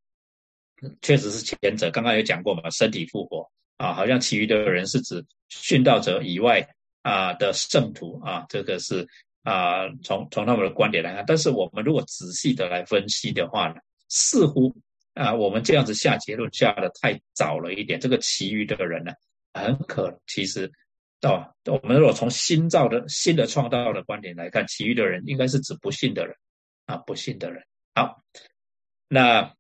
确实是前者。刚刚有讲过嘛，身体复活啊，好像其余的人是指殉道者以外啊的圣徒啊，这个是啊，从从他们的观点来看。但是我们如果仔细的来分析的话呢，似乎啊，我们这样子下结论下的太早了一点。这个其余的人呢，很可能其实。哦，我们如果从新造的新的创造的观点来看，其余的人应该是指不信的人啊，不信的人。好，那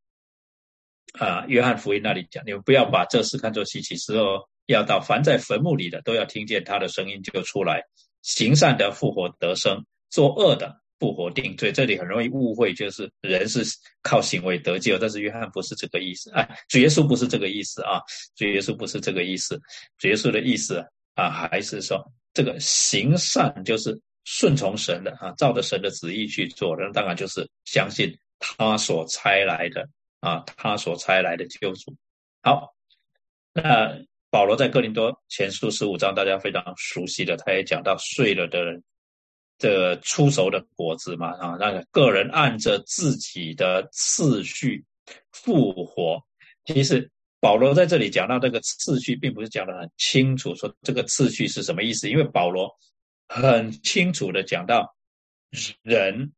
啊，约翰福音那里讲，你们不要把这事看作稀奇，时候要到凡在坟墓里的都要听见他的声音就出来，行善的复活得生，作恶的。复活定罪，这里很容易误会，就是人是靠行为得救，但是约翰不是这个意思，哎，主耶稣不是这个意思啊，主耶稣不是这个意思，主耶稣的意思啊，还是说这个行善就是顺从神的啊，照着神的旨意去做，那当然就是相信他所差来的啊，他所差来的救主。好，那保罗在哥林多前书十五章，大家非常熟悉的，他也讲到睡了的人。的出熟的果子嘛啊，那个个人按着自己的次序复活。其实保罗在这里讲到这个次序，并不是讲的很清楚，说这个次序是什么意思。因为保罗很清楚的讲到人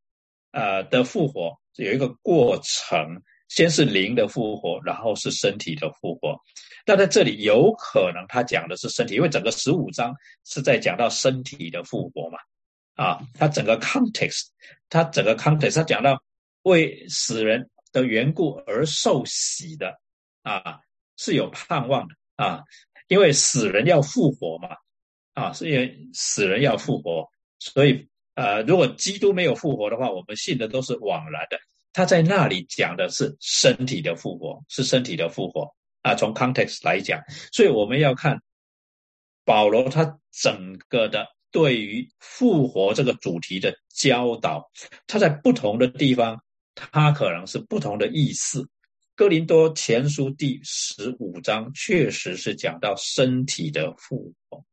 呃的复活有一个过程，先是灵的复活，然后是身体的复活。那在这里有可能他讲的是身体，因为整个十五章是在讲到身体的复活嘛。啊，他整个 context，他整个 context，他讲到为死人的缘故而受洗的啊，是有盼望的啊，因为死人要复活嘛，啊，是因为死人要复活，所以呃，如果基督没有复活的话，我们信的都是枉然的。他在那里讲的是身体的复活，是身体的复活啊，从 context 来讲，所以我们要看保罗他整个的。对于复活这个主题的教导，他在不同的地方，他可能是不同的意思。哥林多前书第十五章确实是讲到身体的复活，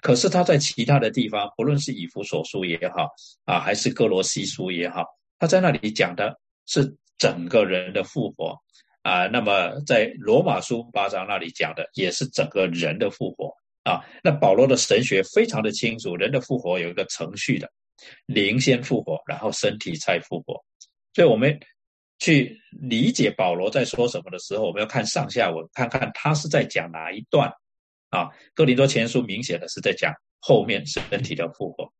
可是他在其他的地方，不论是以弗所书也好啊，还是哥罗西书也好，他在那里讲的是整个人的复活啊。那么在罗马书八章那里讲的也是整个人的复活。啊，那保罗的神学非常的清楚，人的复活有一个程序的，灵先复活，然后身体才复活。所以，我们去理解保罗在说什么的时候，我们要看上下文，看看他是在讲哪一段。啊，哥林多前书明显的是在讲后面身体的复活。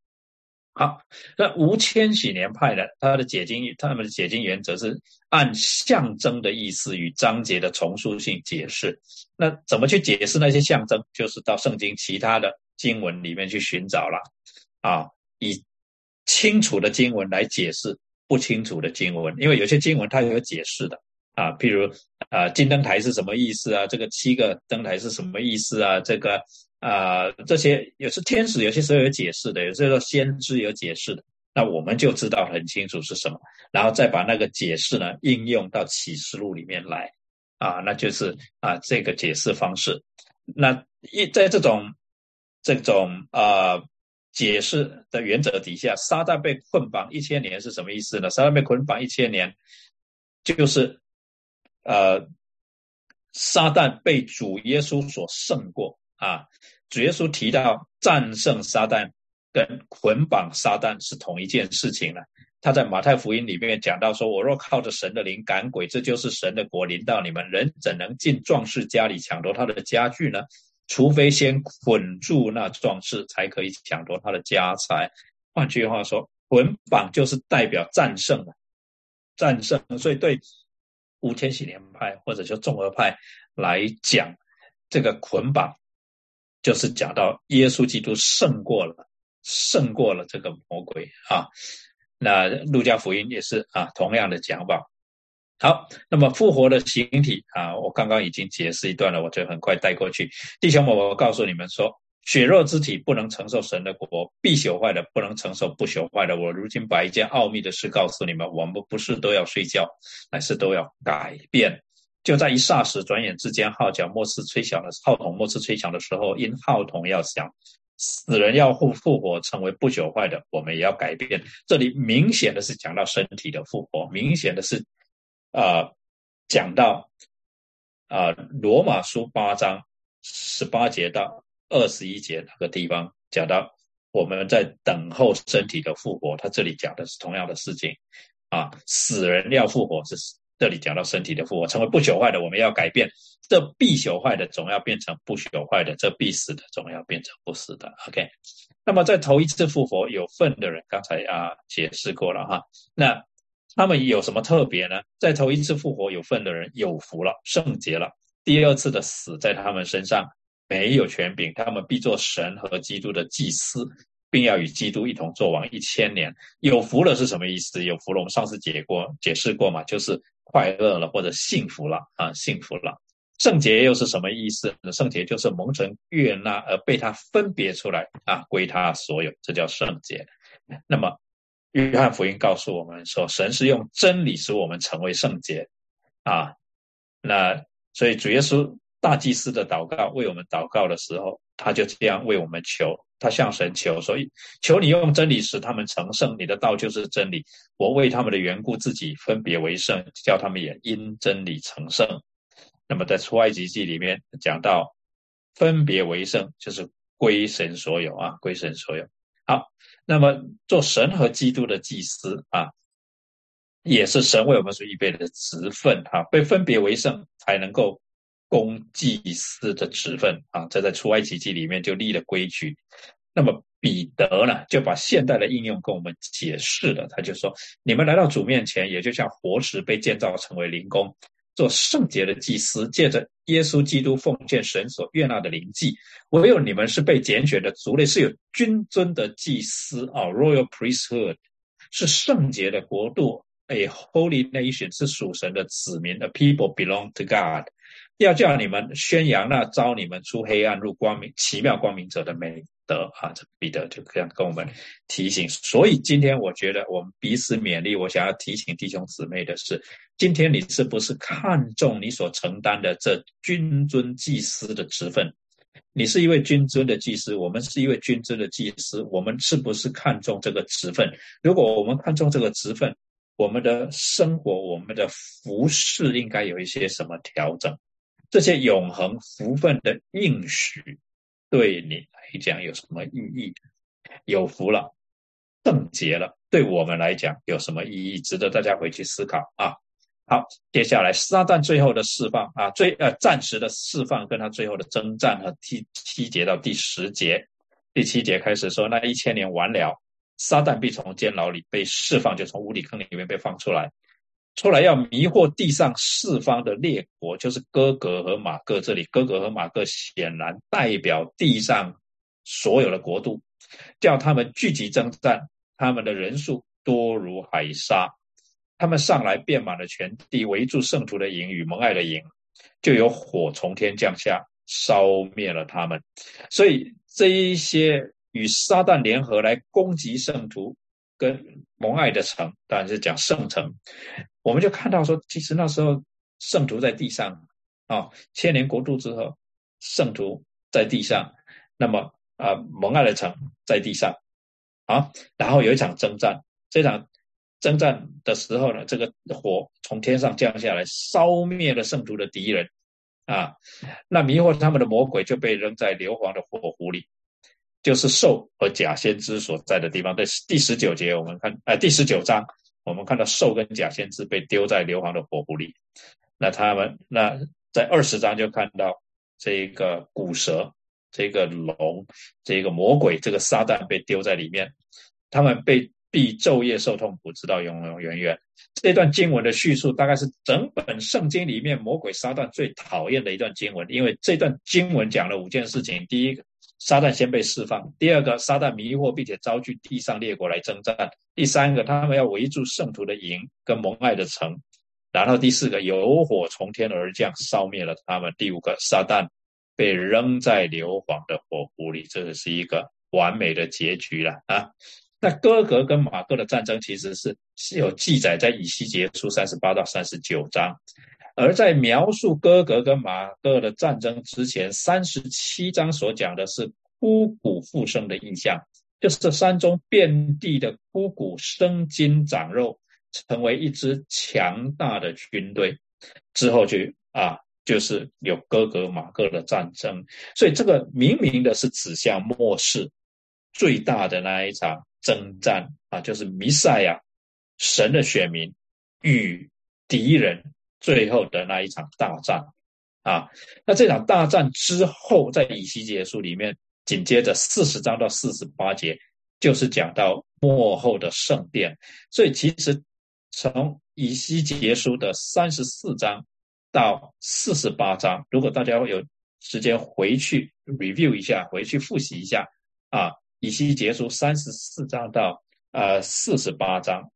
好，那无千禧年派的他的解经，他们的解经原则是按象征的意思与章节的重塑性解释。那怎么去解释那些象征？就是到圣经其他的经文里面去寻找了啊，以清楚的经文来解释不清楚的经文，因为有些经文它有解释的啊，譬如啊，金灯台是什么意思啊？这个七个灯台是什么意思啊？这个。啊，这些也是天使，有些时候有解释的，有些时候先知有解释的，那我们就知道很清楚是什么，然后再把那个解释呢应用到启示录里面来，啊，那就是啊这个解释方式。那一在这种这种啊解释的原则底下，撒旦被捆绑一千年是什么意思呢？撒旦被捆绑一千年，就是呃撒旦被主耶稣所胜过。啊，主耶稣提到战胜撒旦跟捆绑撒旦是同一件事情了。他在马太福音里面讲到说：“我若靠着神的灵赶鬼，这就是神的国临到你们。人怎能进壮士家里抢夺他的家具呢？除非先捆住那壮士，才可以抢夺他的家财。换句话说，捆绑就是代表战胜了，战胜。所以对五天喜年派或者叫众合派来讲，这个捆绑。就是讲到耶稣基督胜过了，胜过了这个魔鬼啊。那路加福音也是啊，同样的讲法。好，那么复活的形体啊，我刚刚已经解释一段了，我就很快带过去。弟兄们，我告诉你们说，血肉之体不能承受神的国，必朽坏的不能承受不朽坏的。我如今把一件奥秘的事告诉你们：我们不是都要睡觉，乃是都要改变。就在一霎时，转眼之间，号角末次吹响的号筒末次吹响的时候，因号筒要响，死人要复复活，成为不朽坏的，我们也要改变。这里明显的是讲到身体的复活，明显的是，啊，讲到啊，罗马书八章十八节到二十一节那个地方，讲到我们在等候身体的复活。他这里讲的是同样的事情，啊，死人要复活是。这里讲到身体的复活，成为不朽坏的，我们要改变这必朽坏的，总要变成不朽坏的；这必死的，总要变成不死的。OK，那么在头一次复活有份的人，刚才啊解释过了哈。那他们有什么特别呢？在头一次复活有份的人有福了，圣洁了。第二次的死在他们身上没有权柄，他们必做神和基督的祭司。并要与基督一同作王一千年，有福了是什么意思？有福了，我们上次解过解释过嘛，就是快乐了或者幸福了啊，幸福了。圣洁又是什么意思？圣洁就是蒙神悦纳而被他分别出来啊，归他所有，这叫圣洁。那么约翰福音告诉我们说，神是用真理使我们成为圣洁啊。那所以主耶稣大祭司的祷告为我们祷告的时候，他就这样为我们求。他向神求，所以求你用真理使他们成圣。你的道就是真理。我为他们的缘故，自己分别为圣，叫他们也因真理成圣。那么在出埃及记里面讲到，分别为圣就是归神所有啊，归神所有。好，那么做神和基督的祭司啊，也是神为我们所预备的职分啊，被分别为圣才能够。公祭司的职分啊，这在出埃及记里面就立了规矩。那么彼得呢，就把现代的应用跟我们解释了。他就说：你们来到主面前，也就像活石被建造成为灵宫，做圣洁的祭司，借着耶稣基督奉献神所悦纳的灵祭。唯有你们是被拣选的族类，是有君尊的祭司啊，royal priesthood，是圣洁的国度，a holy nation，是属神的子民，a people belong to God。要叫你们宣扬那招你们出黑暗入光明奇妙光明者的美德啊！这彼得就这样跟我们提醒。所以今天我觉得我们彼此勉励。我想要提醒弟兄姊妹的是：今天你是不是看重你所承担的这君尊祭司的职分？你是一位君尊的祭司，我们是一位君尊的祭司，我们是不是看重这个职分？如果我们看重这个职分，我们的生活、我们的服饰应该有一些什么调整？这些永恒福分的应许，对你来讲有什么意义？有福了，圣洁了，对我们来讲有什么意义？值得大家回去思考啊！好，接下来撒旦最后的释放啊，最呃暂时的释放，跟他最后的征战和第七节到第十节，第七节开始说，那一千年完了，撒旦必从监牢里被释放，就从无底坑里面被放出来。出来要迷惑地上四方的列国，就是哥格和马各。这里哥格和马各显然代表地上所有的国度，叫他们聚集征战。他们的人数多如海沙，他们上来遍满了全地，围住圣徒的营与蒙爱的营，就有火从天降下，烧灭了他们。所以这一些与撒旦联合来攻击圣徒。跟蒙爱的城，当然是讲圣城，我们就看到说，其实那时候圣徒在地上啊，千年国度之后，圣徒在地上，那么啊，蒙爱的城在地上啊，然后有一场征战，这场征战的时候呢，这个火从天上降下来，烧灭了圣徒的敌人啊，那迷惑他们的魔鬼就被扔在硫磺的火湖里。就是兽和假先知所在的地方。在第十九节，我们看，呃，第十九章，我们看到兽跟假先知被丢在硫磺的火湖里。那他们，那在二十章就看到这个古蛇、这个龙、这个魔鬼、这个撒旦被丢在里面，他们被必昼夜受痛苦，直到永永远远。这段经文的叙述，大概是整本圣经里面魔鬼撒旦最讨厌的一段经文，因为这段经文讲了五件事情。第一个。撒旦先被释放。第二个，撒旦迷惑并且招聚地上列国来征战。第三个，他们要围住圣徒的营跟蒙爱的城。然后第四个，有火从天而降，烧灭了他们。第五个，撒旦被扔在硫磺的火湖里。这是一个完美的结局了啊！那哥格跟马各的战争其实是是有记载在以西结书三十八到三十九章。而在描述哥格跟马哥的战争之前，三十七章所讲的是枯骨复生的印象，就是这山中遍地的枯骨生筋长肉，成为一支强大的军队。之后就啊，就是有哥格马哥的战争，所以这个明明的是指向末世最大的那一场征战啊，就是弥赛亚神的选民与。敌人最后的那一场大战啊。那这场大战之后，在以西结书里面，紧接着四十章到四十八节，就是讲到幕后的圣殿。所以其实从以西结书的三十四章到四十八章，如果大家有时间回去 review 一下，回去复习一下啊，以西结书三十四章到呃四十八章，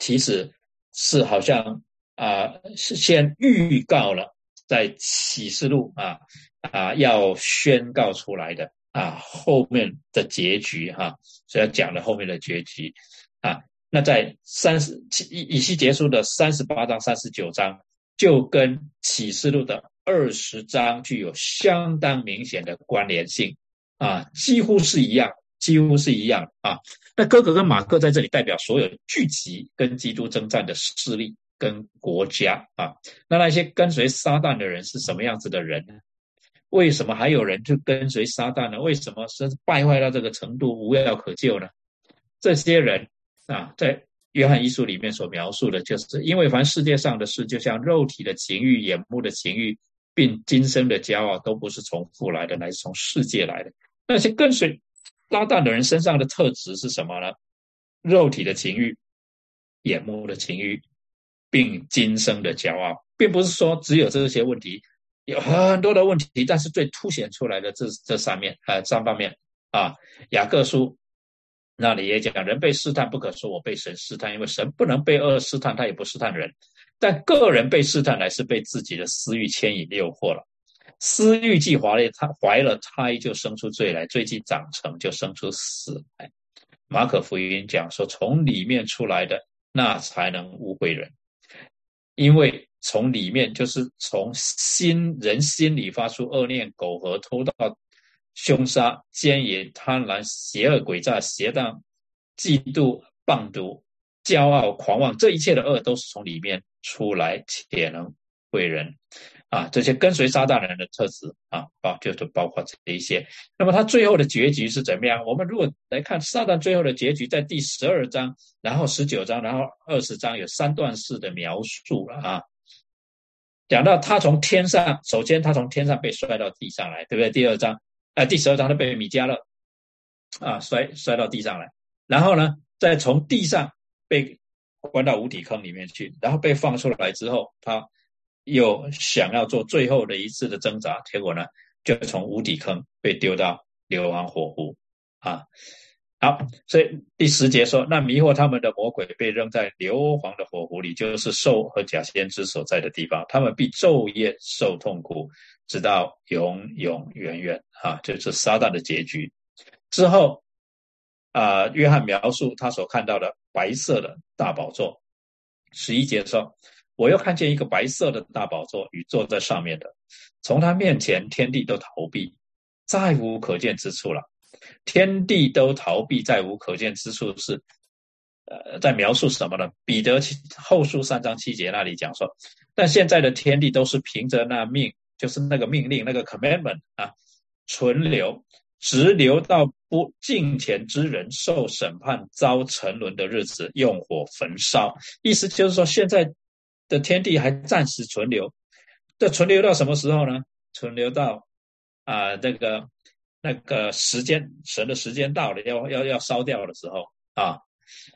其实是好像啊是先预告了在启示录啊啊要宣告出来的啊后面的结局哈，所以讲了后面的结局啊。那在三十以以西结束的三十八章、三十九章，就跟启示录的。二十章具有相当明显的关联性啊，几乎是一样，几乎是一样啊。那哥哥跟马克在这里代表所有聚集跟基督征战的势力跟国家啊。那那些跟随撒旦的人是什么样子的人呢？为什么还有人去跟随撒旦呢？为什么是败坏到这个程度无药可救呢？这些人啊，在。约翰一书里面所描述的，就是因为凡世界上的事，就像肉体的情欲、眼目的情欲。并今生的骄傲都不是从父来的，乃是从世界来的。那些跟随撒旦的人身上的特质是什么呢？肉体的情欲、眼目的情欲，并今生的骄傲，并不是说只有这些问题，有很多的问题，但是最凸显出来的这这三面，呃，三方面啊。雅各书那里也讲，人被试探，不可说我被神试探，因为神不能被恶试探，他也不试探人。但个人被试探，乃是被自己的私欲牵引诱惑了。私欲既怀了他怀了胎，就生出罪来；罪既长成就生出死来。马可福音讲说，从里面出来的那才能污秽人，因为从里面就是从心人心里发出恶念、苟合、偷盗、凶杀、奸淫、贪婪、邪恶、诡诈、邪荡、嫉妒、棒毒。骄傲、狂妄，这一切的恶都是从里面出来，且能毁人啊！这些跟随撒旦人的特质啊，包就是包括这一些。那么他最后的结局是怎么样？我们如果来看撒旦最后的结局，在第十二章，然后十九章，然后二十章，有三段式的描述了啊。讲到他从天上，首先他从天上被摔到地上来，对不对？第二章啊，第十二章他被米迦勒啊摔摔到地上来，然后呢，再从地上。被关到无底坑里面去，然后被放出来之后，他又想要做最后的一次的挣扎，结果呢，就从无底坑被丢到硫磺火湖啊。好，所以第十节说，那迷惑他们的魔鬼被扔在硫磺的火湖里，就是兽和假先知所在的地方，他们必昼夜受痛苦，直到永永远远啊，就是撒旦的结局之后。啊，约翰描述他所看到的白色的大宝座。十一节说：“我又看见一个白色的大宝座与坐在上面的，从他面前天地都逃避，再无可见之处了。天地都逃避，再无可见之处是，呃，在描述什么呢？彼得后书三章七节那里讲说，但现在的天地都是凭着那命，就是那个命令，那个 commandment 啊，存留。”直留到不敬虔之人受审判、遭沉沦的日子，用火焚烧。意思就是说，现在的天地还暂时存留，这存留到什么时候呢？存留到啊，那个那个时间，神的时间到了，要要要烧掉的时候啊。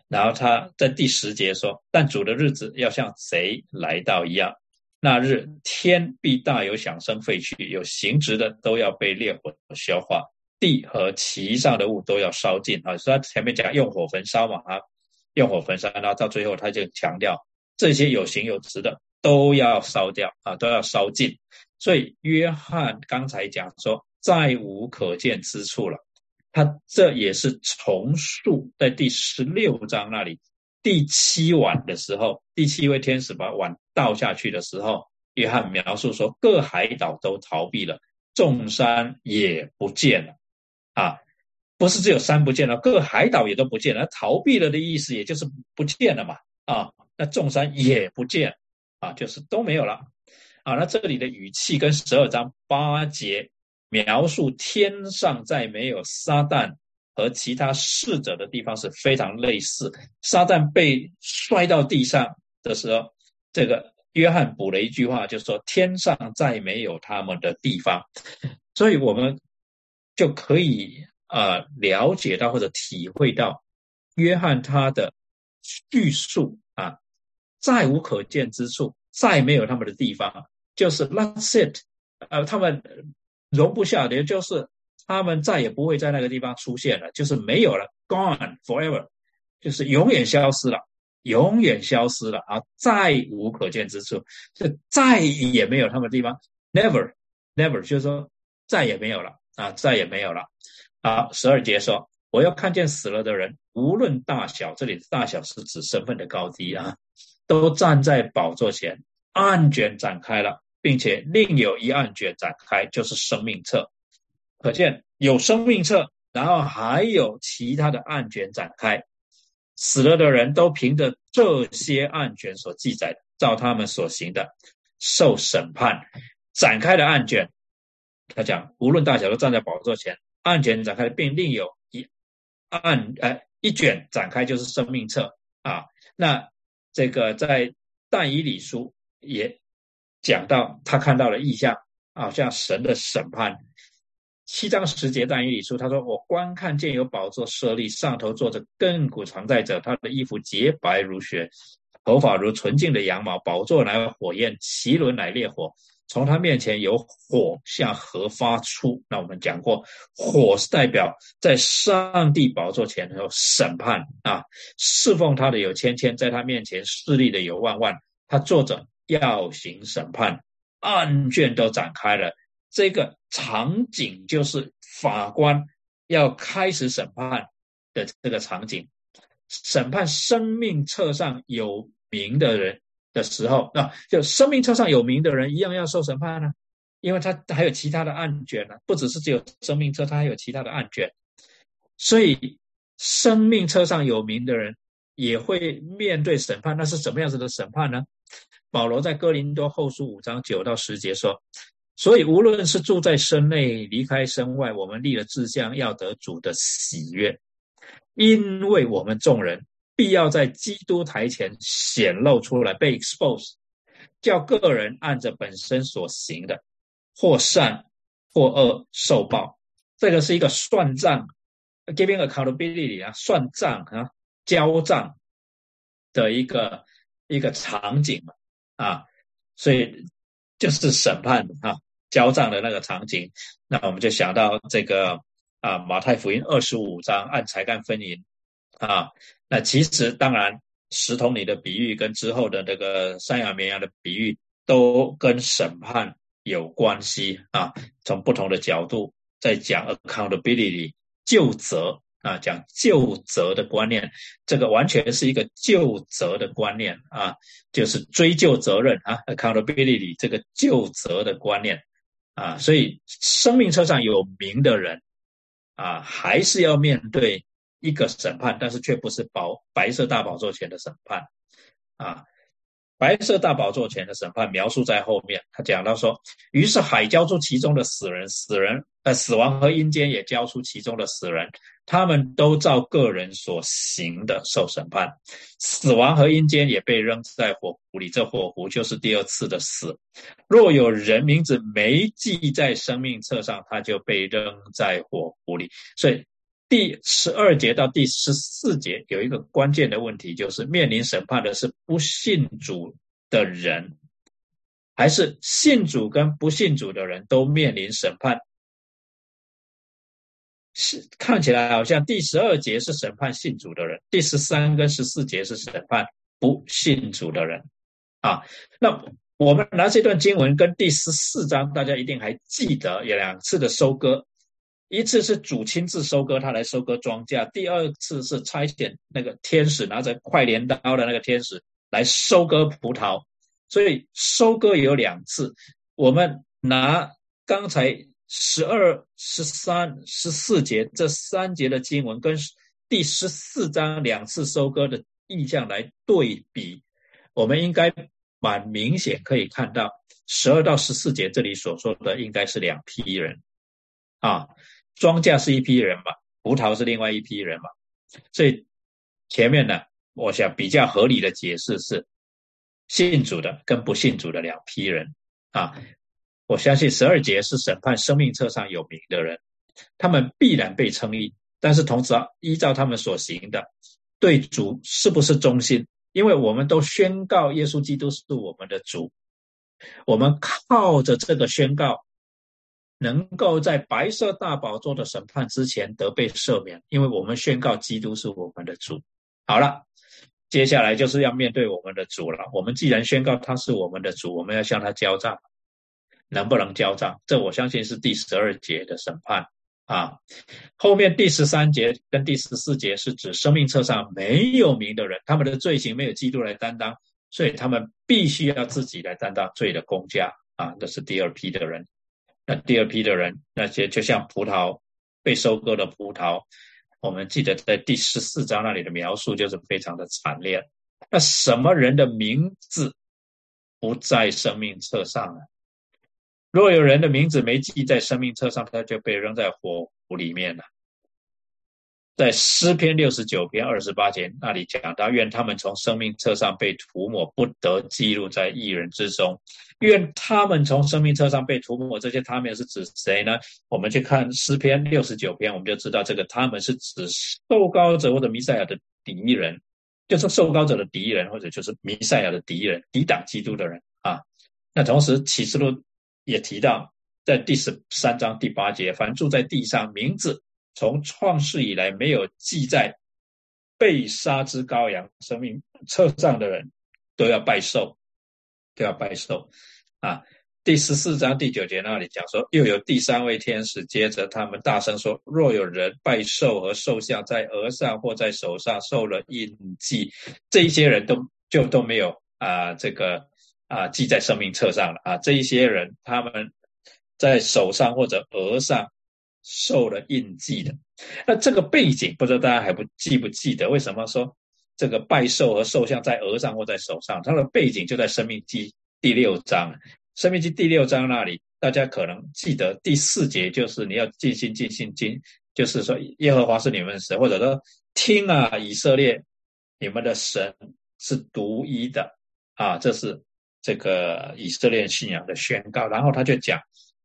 然后他在第十节说：“但主的日子要像贼来到一样，那日天必大有响声废去，有形质的都要被烈火消化。”地和其上的物都要烧尽啊！所以他前面讲用火焚烧嘛啊，用火焚烧，然后到最后他就强调这些有形有质的都要烧掉啊，都要烧尽。所以约翰刚才讲说再无可见之处了，他这也是重述在第十六章那里第七碗的时候，第七位天使把碗倒下去的时候，约翰描述说各海岛都逃避了，众山也不见了。啊，不是只有山不见了，各海岛也都不见了。逃避了的意思，也就是不见了嘛。啊，那众山也不见，啊，就是都没有了。啊，那这里的语气跟十二章八节描述天上再没有撒旦和其他逝者的地方是非常类似。撒旦被摔到地上的时候，这个约翰补了一句话，就说天上再没有他们的地方，所以我们就可以呃了解到或者体会到约翰他的叙述，再无可见之处，再没有他们的地方，就是 That's it，呃，他们容不下的，就是他们再也不会在那个地方出现了，就是没有了，gone forever，就是永远消失了。永远消失了啊！再无可见之处，就再也没有他们的地方，never，never，就是说再也没有了啊！再也没有了。好，十二节说，我要看见死了的人，无论大小，这里的大小是指身份的高低啊，都站在宝座前，案卷展开了，并且另有一案卷展开，就是生命册。可见有生命册，然后还有其他的案卷展开。死了的人都凭着这些案卷所记载的，照他们所行的受审判。展开的案卷，他讲无论大小都站在宝座前，案卷展开，并另有一案，呃，一卷展开就是生命册啊。那这个在但以理书也讲到，他看到了异象，好像神的审判。七章十节但以理书，他说：“我观看见有宝座设立，上头坐着亘古常在者，他的衣服洁白如雪，头发如纯净的羊毛。宝座乃火焰，奇轮乃烈火，从他面前有火向河发出。那我们讲过，火是代表在上帝宝座前有审判啊，侍奉他的有千千，在他面前势力的有万万。他坐着要行审判，案卷都展开了。”这个场景就是法官要开始审判的这个场景，审判生命册上有名的人的时候，那就生命册上有名的人一样要受审判呢，因为他还有其他的案卷呢，不只是只有生命册，他还有其他的案卷，所以生命册上有名的人也会面对审判。那是什么样子的审判呢？保罗在哥林多后书五章九到十节说。所以，无论是住在身内，离开身外，我们立了志向，要得主的喜悦，因为我们众人必要在基督台前显露出来，被 expose，叫个人按着本身所行的，或善或恶受报。这个是一个算账，giving accountability 啊，算账啊，交账的一个一个场景嘛，啊，所以就是审判啊。交账的那个场景，那我们就想到这个啊，马太福音二十五章按才干分银啊。那其实当然，石头里的比喻跟之后的那个山羊绵羊的比喻都跟审判有关系啊。从不同的角度在讲 accountability 就责啊，讲就责的观念，这个完全是一个就责的观念啊，就是追究责任啊，accountability 这个就责的观念。啊，所以生命车上有名的人，啊，还是要面对一个审判，但是却不是宝白色大宝座前的审判，啊，白色大宝座前的审判描述在后面，他讲到说，于是海交出其中的死人，死人呃死亡和阴间也交出其中的死人。他们都照个人所行的受审判，死亡和阴间也被扔在火湖里。这火湖就是第二次的死。若有人名字没记在生命册上，他就被扔在火湖里。所以第十二节到第十四节有一个关键的问题，就是面临审判的是不信主的人，还是信主跟不信主的人都面临审判？是看起来好像第十二节是审判信主的人，第十三跟十四节是审判不信主的人，啊，那我们拿这段经文跟第十四章，大家一定还记得有两次的收割，一次是主亲自收割，他来收割庄稼；第二次是差遣那个天使拿着快镰刀的那个天使来收割葡萄，所以收割有两次。我们拿刚才。十二、十三、十四节这三节的经文，跟第十四章两次收割的意象来对比，我们应该蛮明显可以看到，十二到十四节这里所说的应该是两批人啊，庄稼是一批人嘛，葡萄是另外一批人嘛，所以前面呢，我想比较合理的解释是，信主的跟不信主的两批人啊。我相信十二节是审判生命册上有名的人，他们必然被称义，但是同时啊，依照他们所行的，对主是不是忠心？因为我们都宣告耶稣基督是我们的主，我们靠着这个宣告，能够在白色大宝座的审判之前得被赦免，因为我们宣告基督是我们的主。好了，接下来就是要面对我们的主了。我们既然宣告他是我们的主，我们要向他交账，能不能交账？这我相信是第十二节的审判。啊，后面第十三节跟第十四节是指生命册上没有名的人，他们的罪行没有基督来担当，所以他们必须要自己来担当罪的公价啊。这是第二批的人。那第二批的人，那些就像葡萄被收割的葡萄，我们记得在第十四章那里的描述就是非常的惨烈。那什么人的名字不在生命册上呢？若有人的名字没记在生命册上，他就被扔在火湖里面了。在诗篇六十九篇二十八节那里讲到：愿他们从生命册上被涂抹，不得记录在一人之中。愿他们从生命册上被涂抹。这些他们是指谁呢？我们去看诗篇六十九篇，我们就知道这个他们是指受高者或者弥赛亚的敌人，就是受高者的敌人，或者就是弥赛亚的敌人，抵挡基督的人啊。那同时启示录。也提到，在第十三章第八节，凡住在地上，名字从创世以来没有记在被杀之羔羊生命册上的人，都要拜寿，都要拜寿。啊，第十四章第九节那里讲说，又有第三位天使接着他们大声说：若有人拜寿和寿像，在额上或在手上受了印记，这一些人都就都没有啊，这个。啊，记在生命册上了啊！这一些人，他们在手上或者额上受了印记的。那这个背景，不知道大家还不记不记得？为什么说这个拜寿和寿像在额上或在手上？它的背景就在生命记第六章。生命记第六章那里，大家可能记得第四节，就是你要尽心尽心尽，就是说耶和华是你们的神，或者说听啊，以色列，你们的神是独一的啊，这是。这个以色列信仰的宣告，然后他就讲，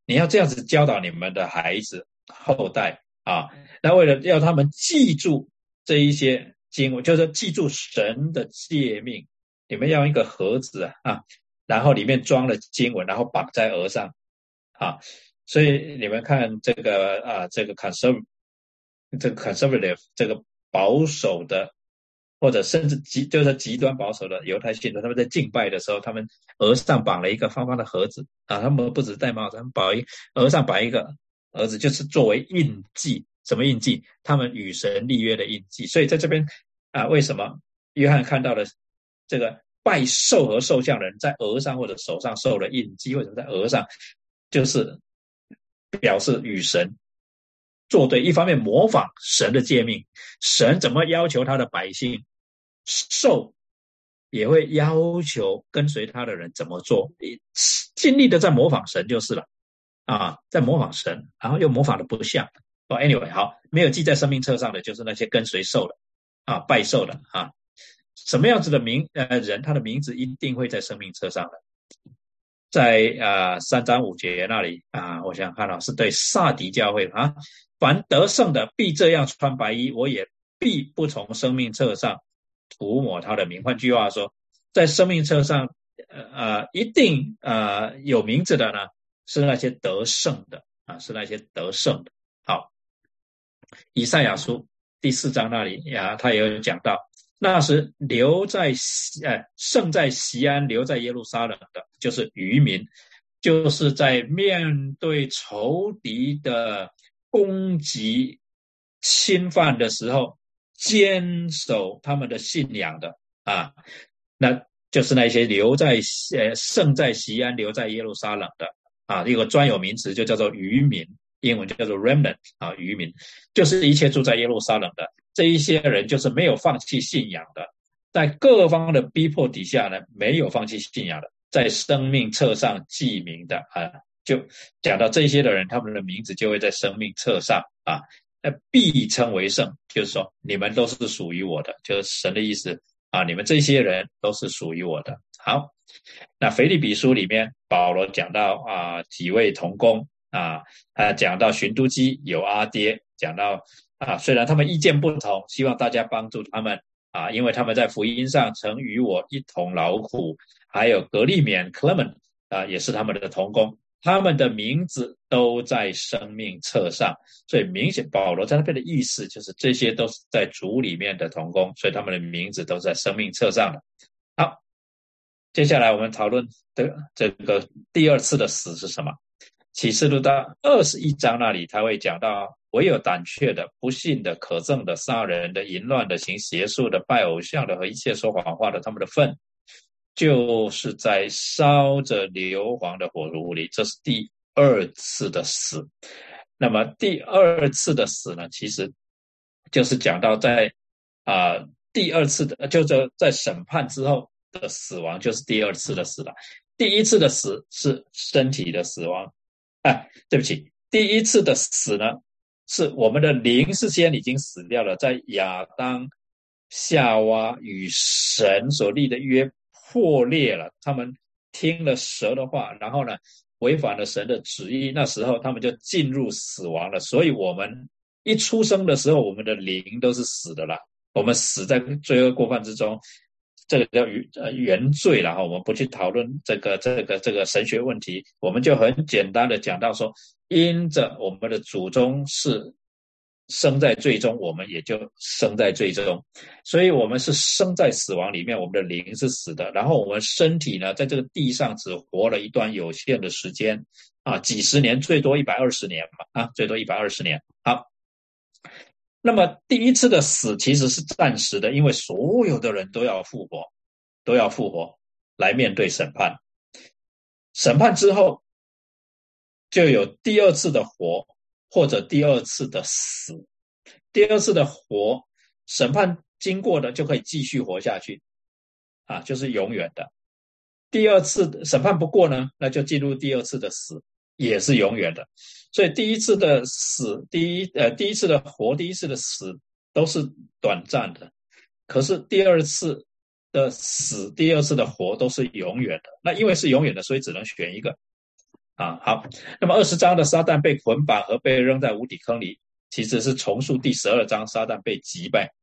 你要这样子教导你们的孩子后代啊，那为了要他们记住这一些经文，就是记住神的诫命，你们要一个盒子啊，然后里面装了经文，然后绑在额上啊，所以你们看这个啊，这个 conservative，这个 conservative 这个保守的。或者甚至极就是极端保守的犹太信徒，他们在敬拜的时候，他们额上绑了一个方方的盒子啊，他们不止戴帽子，他们绑一额上绑一个儿子，就是作为印记。什么印记？他们与神立约的印记。所以在这边啊，为什么约翰看到了这个拜寿和寿像人在额上或者手上受了印记？为什么在额上？就是表示与神作对，一方面模仿神的诫命，神怎么要求他的百姓？受也会要求跟随他的人怎么做，尽力的在模仿神就是了啊，在模仿神，然后又模仿的不像。哦，anyway，好，没有记在生命册上的就是那些跟随受的啊，拜受的啊，什么样子的名呃人，他的名字一定会在生命册上的，在啊三章五节那里啊，我想看到是对萨迪教会啊，凡得胜的必这样穿白衣，我也必不从生命册上。涂抹他的名，换句话说，在生命册上，呃呃，一定呃有名字的呢，是那些得胜的啊，是那些得胜的。好，以赛亚书第四章那里呀，他也有讲到，那时留在西，呃，胜在西安，留在耶路撒冷的，就是渔民，就是在面对仇敌的攻击、侵犯的时候。坚守他们的信仰的啊，那就是那些留在西呃圣在西安、留在耶路撒冷的啊，一个专有名词就叫做渔民，英文就叫做 remnant 啊，渔民就是一切住在耶路撒冷的这一些人，就是没有放弃信仰的，在各方的逼迫底下呢，没有放弃信仰的，在生命册上记名的啊，就讲到这些的人，他们的名字就会在生命册上啊。那必称为圣，就是说你们都是属于我的，就是神的意思啊！你们这些人都是属于我的。好，那腓立比书里面，保罗讲到啊几位同工啊，他讲到寻都基有阿爹，讲到啊虽然他们意见不同，希望大家帮助他们啊，因为他们在福音上曾与我一同劳苦，还有格利勉 Clement 啊也是他们的同工，他们的名字都在生命册上，所以明显保罗在那边的意思就是这些都是在主里面的同工，所以他们的名字都在生命册上的。接下来我们讨论的这个第二次的死是什么？启示录到二十一章那里，他会讲到：唯有胆怯的、不信的、可憎的、杀人的、淫乱的、行邪术的、拜偶像的和一切说谎话的，他们的份，就是在烧着硫磺的火炉里。这是第二次的死。那么第二次的死呢？其实就是讲到在啊第二次的，就是在审判之后。的死亡就是第二次的死了，第一次的死是身体的死亡，哎，对不起，第一次的死呢，是我们的灵是先已经死掉了，在亚当、夏娃与神所立的约破裂了，他们听了蛇的话，然后呢，违反了神的旨意，那时候他们就进入死亡了。所以，我们一出生的时候，我们的灵都是死的了，我们死在罪恶过犯之中。这个叫原呃原罪了哈，我们不去讨论这个这个这个神学问题，我们就很简单的讲到说，因着我们的祖宗是生在罪中，我们也就生在罪中，所以我们是生在死亡里面，我们的灵是死的，然后我们身体呢，在这个地上只活了一段有限的时间啊，几十年，最多一百二十年嘛啊，最多一百二十年，好。那么第一次的死其实是暂时的，因为所有的人都要复活，都要复活来面对审判。审判之后，就有第二次的活，或者第二次的死。第二次的活，审判经过的就可以继续活下去，啊，就是永远的。第二次审判不过呢，那就进入第二次的死。也是永远的，所以第一次的死，第一呃第一次的活，第一次的死都是短暂的，可是第二次的死，第二次的活都是永远的。那因为是永远的，所以只能选一个啊。好，那么二十章的撒旦被捆绑和被扔在无底坑里，其实是重述第十二章撒旦被击败，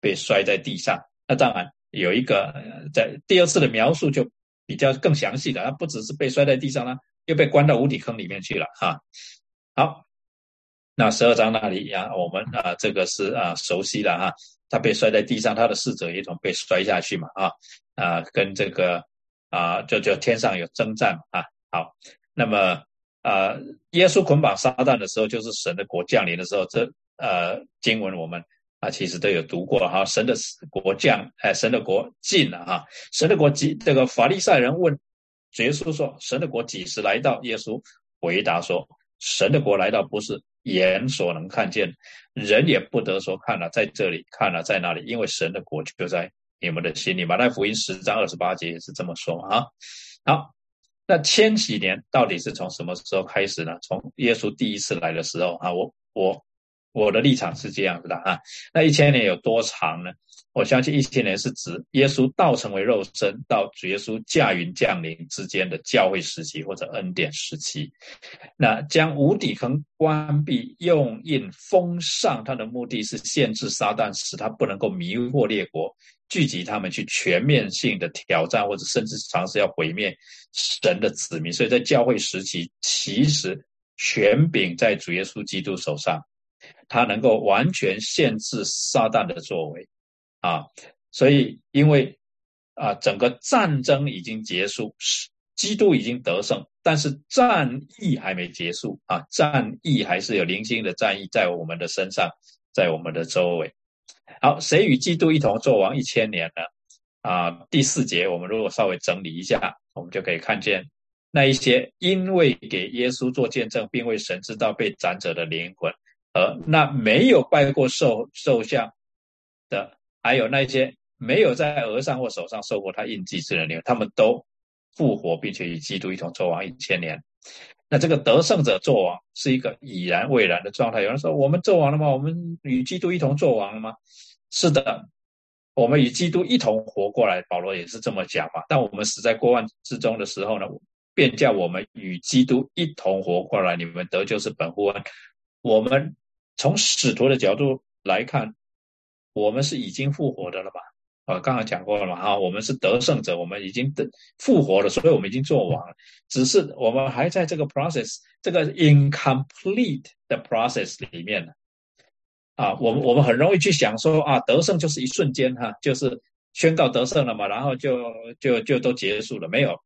被摔在地上。那当然有一个在第二次的描述就比较更详细的，它不只是被摔在地上了。又被关到无底坑里面去了哈，好，那十二章那里呀，我们啊这个是啊熟悉的哈，他被摔在地上，他的侍者一同被摔下去嘛啊啊跟这个啊就就天上有征战啊好，那么啊耶稣捆绑撒旦的时候，就是神的国降临的时候，这呃经文我们啊其实都有读过哈，神的国降哎神的国近了哈，神的国进这个法利赛人问。耶稣说：“神的国几时来到？”耶稣回答说：“神的国来到，不是眼所能看见，人也不得说看了在这里，看了在那里，因为神的国就在你们的心里。”马太福音十章二十八节也是这么说啊。好，那千禧年到底是从什么时候开始呢？从耶稣第一次来的时候啊，我我。我的立场是这样子的啊，那一千年有多长呢？我相信一千年是指耶稣道成为肉身到主耶稣驾云降临之间的教会时期或者恩典时期。那将无底坑关闭，用印封上，它的目的是限制撒旦，使他不能够迷惑列国，聚集他们去全面性的挑战或者甚至尝试要毁灭神的子民。所以在教会时期，其实权柄在主耶稣基督手上。他能够完全限制撒旦的作为，啊，所以因为啊，整个战争已经结束，基督已经得胜，但是战役还没结束啊，战役还是有零星的战役在我们的身上，在我们的周围。好，谁与基督一同做王一千年呢？啊，第四节我们如果稍微整理一下，我们就可以看见那一些因为给耶稣做见证，并为神知道被斩者的灵魂。而那没有拜过兽兽像的，还有那些没有在额上或手上受过他印记之人，他们都复活，并且与基督一同作王一千年。那这个得胜者作王是一个已然未然的状态。有人说：“我们作王了吗？我们与基督一同作王了吗？”是的，我们与基督一同活过来，保罗也是这么讲嘛。但我们死在过万之中的时候呢，便叫我们与基督一同活过来。你们得救是本乎恩。我们从使徒的角度来看，我们是已经复活的了吧？啊，刚刚讲过了嘛，哈，我们是得胜者，我们已经得复活了，所以我们已经做完了。只是我们还在这个 process，这个 incomplete 的 process 里面呢。啊，我们我们很容易去想说啊，得胜就是一瞬间哈，就是宣告得胜了嘛，然后就就就都结束了，没有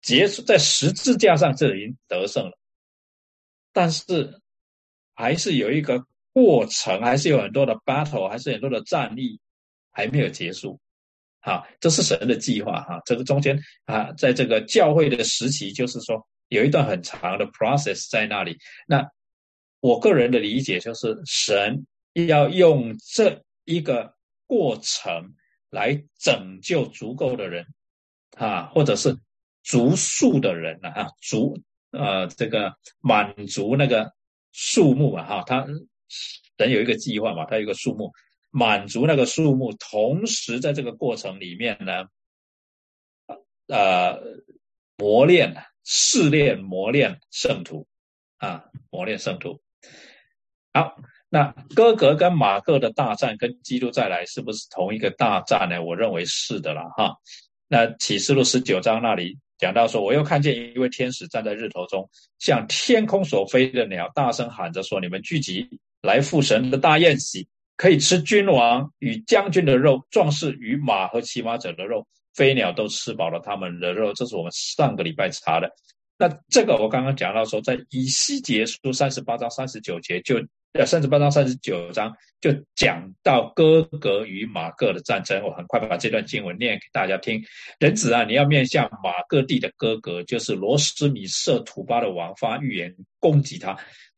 结束在十字架上这已经得胜了，但是还是有一个过程，还是有很多的 battle，还是很多的战役还没有结束，好，这是神的计划哈，这个中间啊，在这个教会的时期，就是说有一段很长的 process 在那里，那。我个人的理解就是，神要用这一个过程来拯救足够的人啊，或者是足数的人啊，足呃这个满足那个数目啊，哈，他等有一个计划嘛，他有一个数目，满足那个数目，同时在这个过程里面呢，呃，磨练、试炼、磨练圣徒啊，磨练圣徒。好，那哥格跟马各的大战跟基督再来是不是同一个大战呢？我认为是的了哈。那启示录十九章那里讲到说，我又看见一位天使站在日头中，向天空所飞的鸟大声喊着说：“你们聚集来赴神的大宴席，可以吃君王与将军的肉，壮士与马和骑马者的肉，飞鸟都吃饱了他们的肉。”这是我们上个礼拜查的。那这个我刚刚讲到说，在以西结书三十八章三十九节就。三十八章、三十九章就讲到哥格与马各的战争。我很快把这段经文念给大家听。人子啊，你要面向马各地的哥格，就是罗斯米色土巴的王发预言攻击他。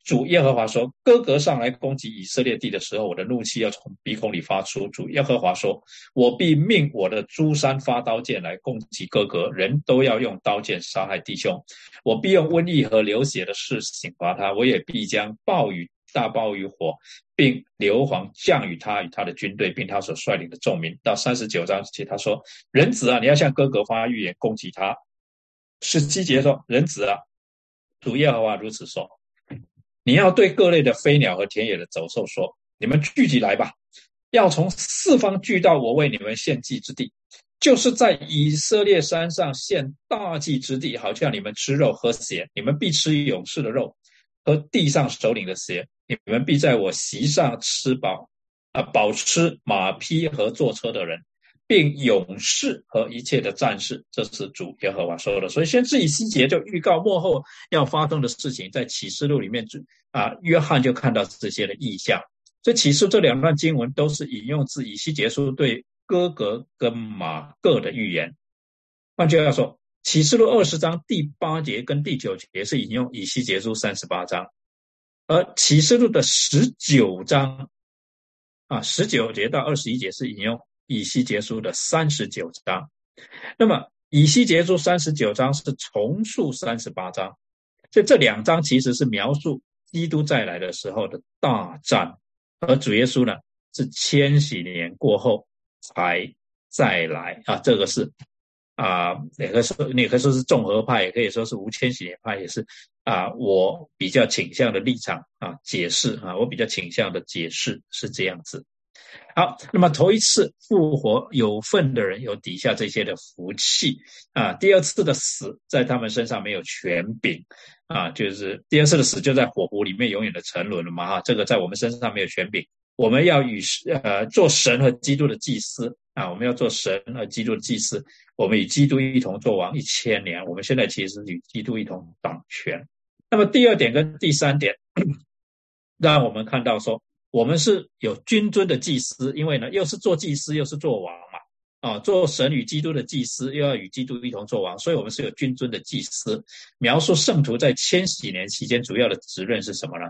主耶和华说：哥哥上来攻击以色列地的时候，我的怒气要从鼻孔里发出。主耶和华说：我必命我的诸山发刀剑来攻击哥哥，人都要用刀剑杀害弟兄。我必用瘟疫和流血的事刑罚他。我也必将暴雨。大暴雨火，并硫磺降与他与他的军队，并他所率领的众民。到三十九章起，他说：“人子啊，你要向哥哥发预言，攻击他。”十七节说：“人子啊，主耶和华如此说：你要对各类的飞鸟和田野的走兽说：你们聚集来吧，要从四方聚到我为你们献祭之地，就是在以色列山上献大祭之地，好像你们吃肉喝血，你们必吃勇士的肉和地上首领的血。”你们必在我席上吃饱，啊，饱吃马匹和坐车的人，并勇士和一切的战士。这是主耶和华说的。所以先知以西结就预告幕后要发生的事情，在启示录里面，啊，约翰就看到这些的意象。这启示这两段经文都是引用自以西结书对哥格跟马各的预言。换句话说，启示录二十章第八节跟第九节是引用以西结书三十八章。而启示录的十九章，啊，十九节到二十一节是引用以西结书的三十九章，那么以西结书三十九章是重述三十八章，所以这两章其实是描述基督再来的时候的大战，而主耶稣呢是千禧年过后才再来啊，这个是。啊，哪个说你可以说是综合派，也可以说是无千禧年派，也是啊，我比较倾向的立场啊，解释啊，我比较倾向的解释是这样子。好，那么头一次复活有份的人有底下这些的福气啊，第二次的死在他们身上没有权柄啊，就是第二次的死就在火湖里面永远的沉沦了嘛哈，这个在我们身上没有权柄，我们要与呃做神和基督的祭司啊，我们要做神和基督的祭司。我们与基督一同做王一千年，我们现在其实与基督一同掌权。那么第二点跟第三点，[coughs] 让我们看到说，我们是有君尊的祭司，因为呢，又是做祭司，又是做王嘛，啊，做神与基督的祭司，又要与基督一同做王，所以我们是有君尊的祭司。描述圣徒在千禧年期间主要的责任是什么呢？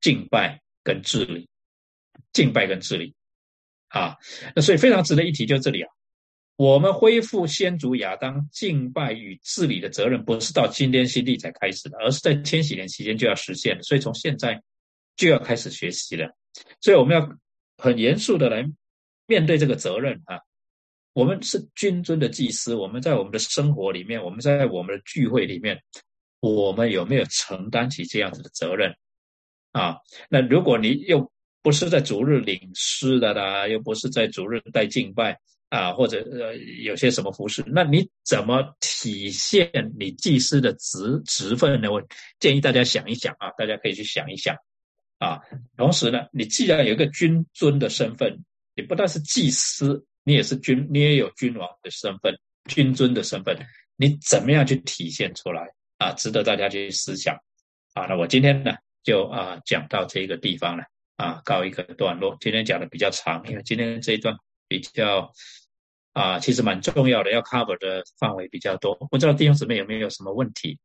敬拜跟治理，敬拜跟治理，啊，那所以非常值得一提，就这里啊。我们恢复先祖亚当敬拜与治理的责任，不是到今天新历才开始的，而是在千禧年期间就要实现了。所以从现在就要开始学习了。所以我们要很严肃的来面对这个责任啊，我们是君尊的祭司，我们在我们的生活里面，我们在我们的聚会里面，我们有没有承担起这样子的责任啊？那如果你又不是在主日领诗的啦，又不是在主日带敬拜啊，或者呃有些什么服饰，那你怎么体现你祭司的职职分呢？我建议大家想一想啊，大家可以去想一想啊。同时呢，你既然有一个君尊的身份，你不但是祭司，你也是君，你也有君王的身份、君尊的身份，你怎么样去体现出来啊？值得大家去思想啊。那我今天呢，就啊讲到这个地方了。啊，告一个段落。今天讲的比较长，因为今天这一段比较啊，其实蛮重要的，要 cover 的范围比较多。不知道弟兄姊妹有没有什么问题？